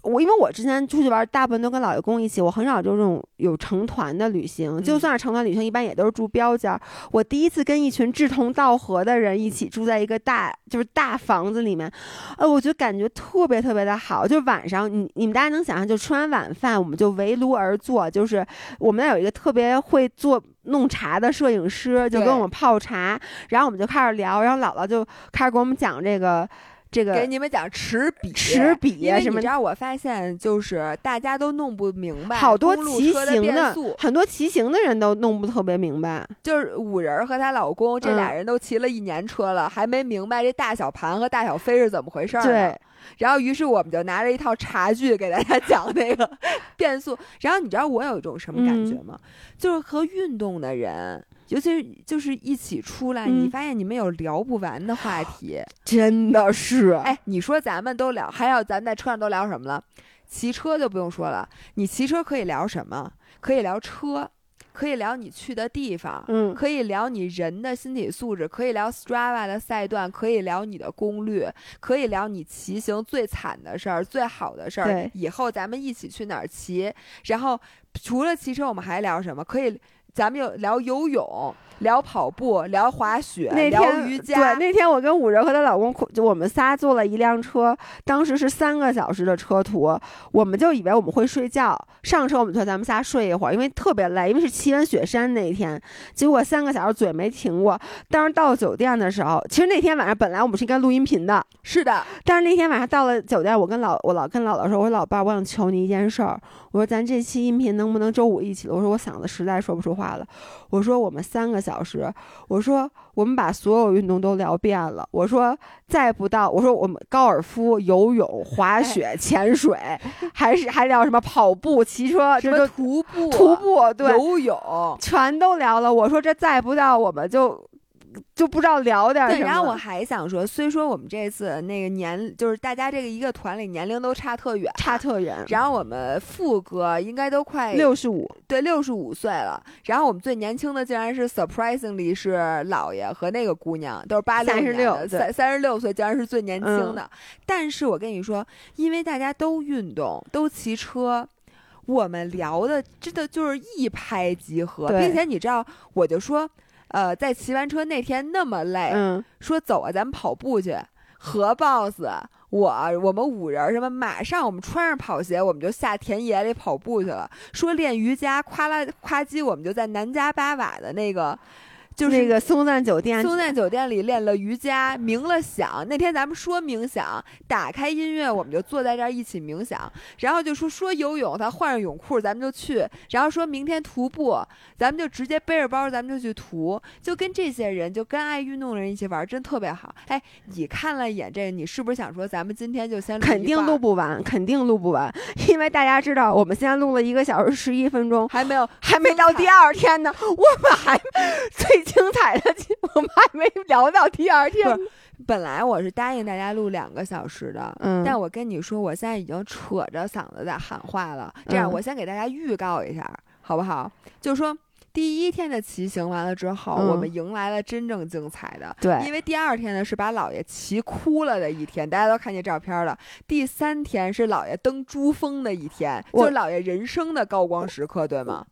我因为我之前出去玩，大部分都跟老爷公一起，我很少就这种有成团的旅行。就算是成团旅行，一般也都是住标间。我第一次跟一群志同道合的人一起住在一个大就是大房子里面，呃，我就感觉特别特别的好。就晚上，你你们大家能想象，就吃完晚饭，我们就围炉而坐，就是我们那有一个特别会做弄茶的摄影师，就跟我们泡茶，然后我们就开始聊，然后姥姥就开始给我们讲这个。这个给你们讲持笔，持笔，什么你知道，我发现就是大家都弄不明白，好多骑行的，很多骑行的人都弄不特别明白。就是五人和她老公这俩人都骑了一年车了，还没明白这大小盘和大小飞是怎么回事儿。对，然后于是我们就拿着一套茶具给大家 讲那个变速。然后你知道我有一种什么感觉吗？就是和运动的人。尤其是就是一起出来，你发现你们有聊不完的话题，真的是。哎，你说咱们都聊，还有咱们在车上都聊什么了？骑车就不用说了，你骑车可以聊什么？可以聊车，可以聊你去的地方，嗯，可以聊你人的心理素质，可以聊 Strava 的赛段，可以聊你的攻略，可以聊你骑行最惨的事儿、最好的事儿。以后咱们一起去哪儿骑？然后除了骑车，我们还聊什么？可以。咱们有聊游泳。聊跑步，聊滑雪，聊瑜伽。对，那天我跟五仁和她老公，就我们仨坐了一辆车，当时是三个小时的车途，我们就以为我们会睡觉。上车我们说咱们仨睡一会儿，因为特别累，因为是骑完雪山那一天。结果三个小时嘴没停过。当时到酒店的时候，其实那天晚上本来我们是应该录音频的，是的。但是那天晚上到了酒店，我跟老我老跟姥姥说，我说老伴儿，我想求你一件事儿，我说咱这期音频能不能周五一起？我说我嗓子实在说不出话了。我说我们三个小时，我说我们把所有运动都聊遍了。我说再不到，我说我们高尔夫、游泳、滑雪、潜水，还是还聊什么跑步、骑车，什么徒步、徒步，对，游泳，全都聊了。我说这再不到，我们就。就不知道聊点什么。然后我还想说，虽说我们这次那个年，就是大家这个一个团里年龄都差特远，差特远。然后我们副哥应该都快六十五，对，六十五岁了。然后我们最年轻的竟然是 surprisingly 是姥爷和那个姑娘，都是八三十六，三三十六岁，竟然是最年轻的。但是我跟你说，因为大家都运动，都骑车，我们聊的真的就是一拍即合，并且你知道，我就说。呃，在骑完车那天那么累，说走啊，咱们跑步去。何 boss，我我们五人什么，马上我们穿上跑鞋，我们就下田野里跑步去了。说练瑜伽，夸啦夸叽，我们就在南迦巴瓦的那个。就是那个松赞酒店，松赞酒店里练了瑜伽，冥了想。那天咱们说冥想，打开音乐，我们就坐在这儿一起冥想。然后就说说游泳，他换上泳裤，咱们就去。然后说明天徒步，咱们就直接背着包，咱们就去徒。就跟这些人，就跟爱运动的人一起玩，真特别好。哎，你看了一眼这个，你是不是想说，咱们今天就先肯定录不完，肯定录不完，因为大家知道，我们现在录了一个小时十一分钟，还没有，还没到第二天呢，我们还 最。精彩的，我们还没聊到第二天。本来我是答应大家录两个小时的，嗯，但我跟你说，我现在已经扯着嗓子在喊话了。这样，我先给大家预告一下，好不好？就是说，第一天的骑行完了之后，我们迎来了真正精彩的。对，因为第二天呢是把姥爷骑哭了的一天，大家都看见照片了。第三天是姥爷登珠峰的一天，就是姥爷人生的高光时刻，对吗？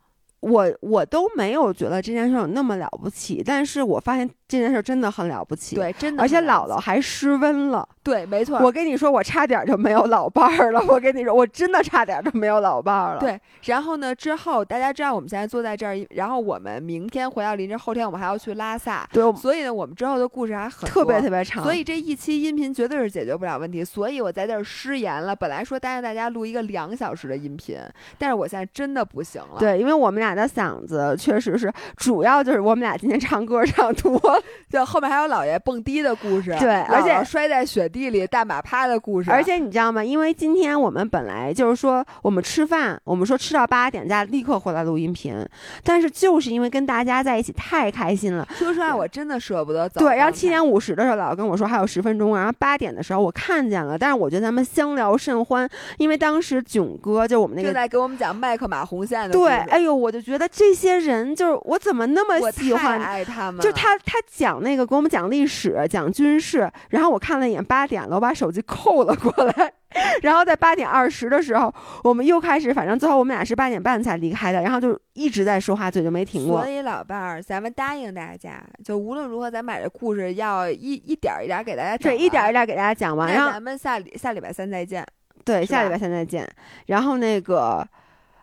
我我都没有觉得这件事有那么了不起，但是我发现这件事真的很了不起，对，真的，而且姥姥还失温了，对，没错。我跟你说，我差点就没有老伴儿了。我跟你说，我真的差点就没有老伴儿了。对，然后呢，之后大家知道我们现在坐在这儿，然后我们明天回到林芝，后天我们还要去拉萨，对，所以呢，我们之后的故事还很特别特别长，所以这一期音频绝对是解决不了问题，所以我在这儿失言了。本来说答应大家录一个两小时的音频，但是我现在真的不行了。对，因为我们俩的嗓子。确实是，主要就是我们俩今天唱歌唱多，就后面还有姥爷蹦迪的故事，对，而且摔在雪地地里大马趴的故事。而且你知道吗？因为今天我们本来就是说我们吃饭，我们说吃到八点再立刻回来录音频，但是就是因为跟大家在一起太开心了。说实话，我真的舍不得走。对，然后七点五十的时候，姥姥跟我说还有十分钟，然后八点的时候我看见了，但是我觉得咱们相聊甚欢，因为当时囧哥就我们那个正在给我们讲麦克马红线的。对，哎呦，我就觉得这些人就是我怎么那么喜欢爱他们，就他他讲那个给我们讲历史，讲军事，然后我看了一眼八点了，我把手机扣了过来，然后在八点二十的时候，我们又开始，反正最后我们俩是八点半才离开的，然后就一直在说话，嘴就没停过。所以老伴儿，咱们答应大家，就无论如何，咱把这故事要一一点一点给大家讲，对，一点一点给大家讲完。然后咱们下礼下礼拜三再见。对，下礼拜三再见。然后那个。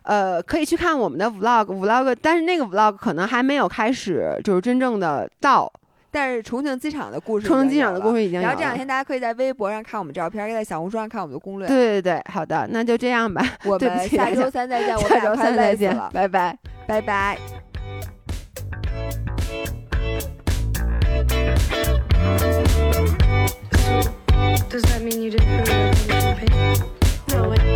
呃，可以去看我们的 vlog，vlog，但是那个 vlog 可能还没有开始，就是真正的到。但是重庆机场的故事重庆机场的故事已经然后这两天大家可以在微博上看我们照片可以在小红书上看我们的攻略。对对对好的那就这样吧我 们下周三再见我 下周三再见了拜拜。拜拜。Does that mean you didn't know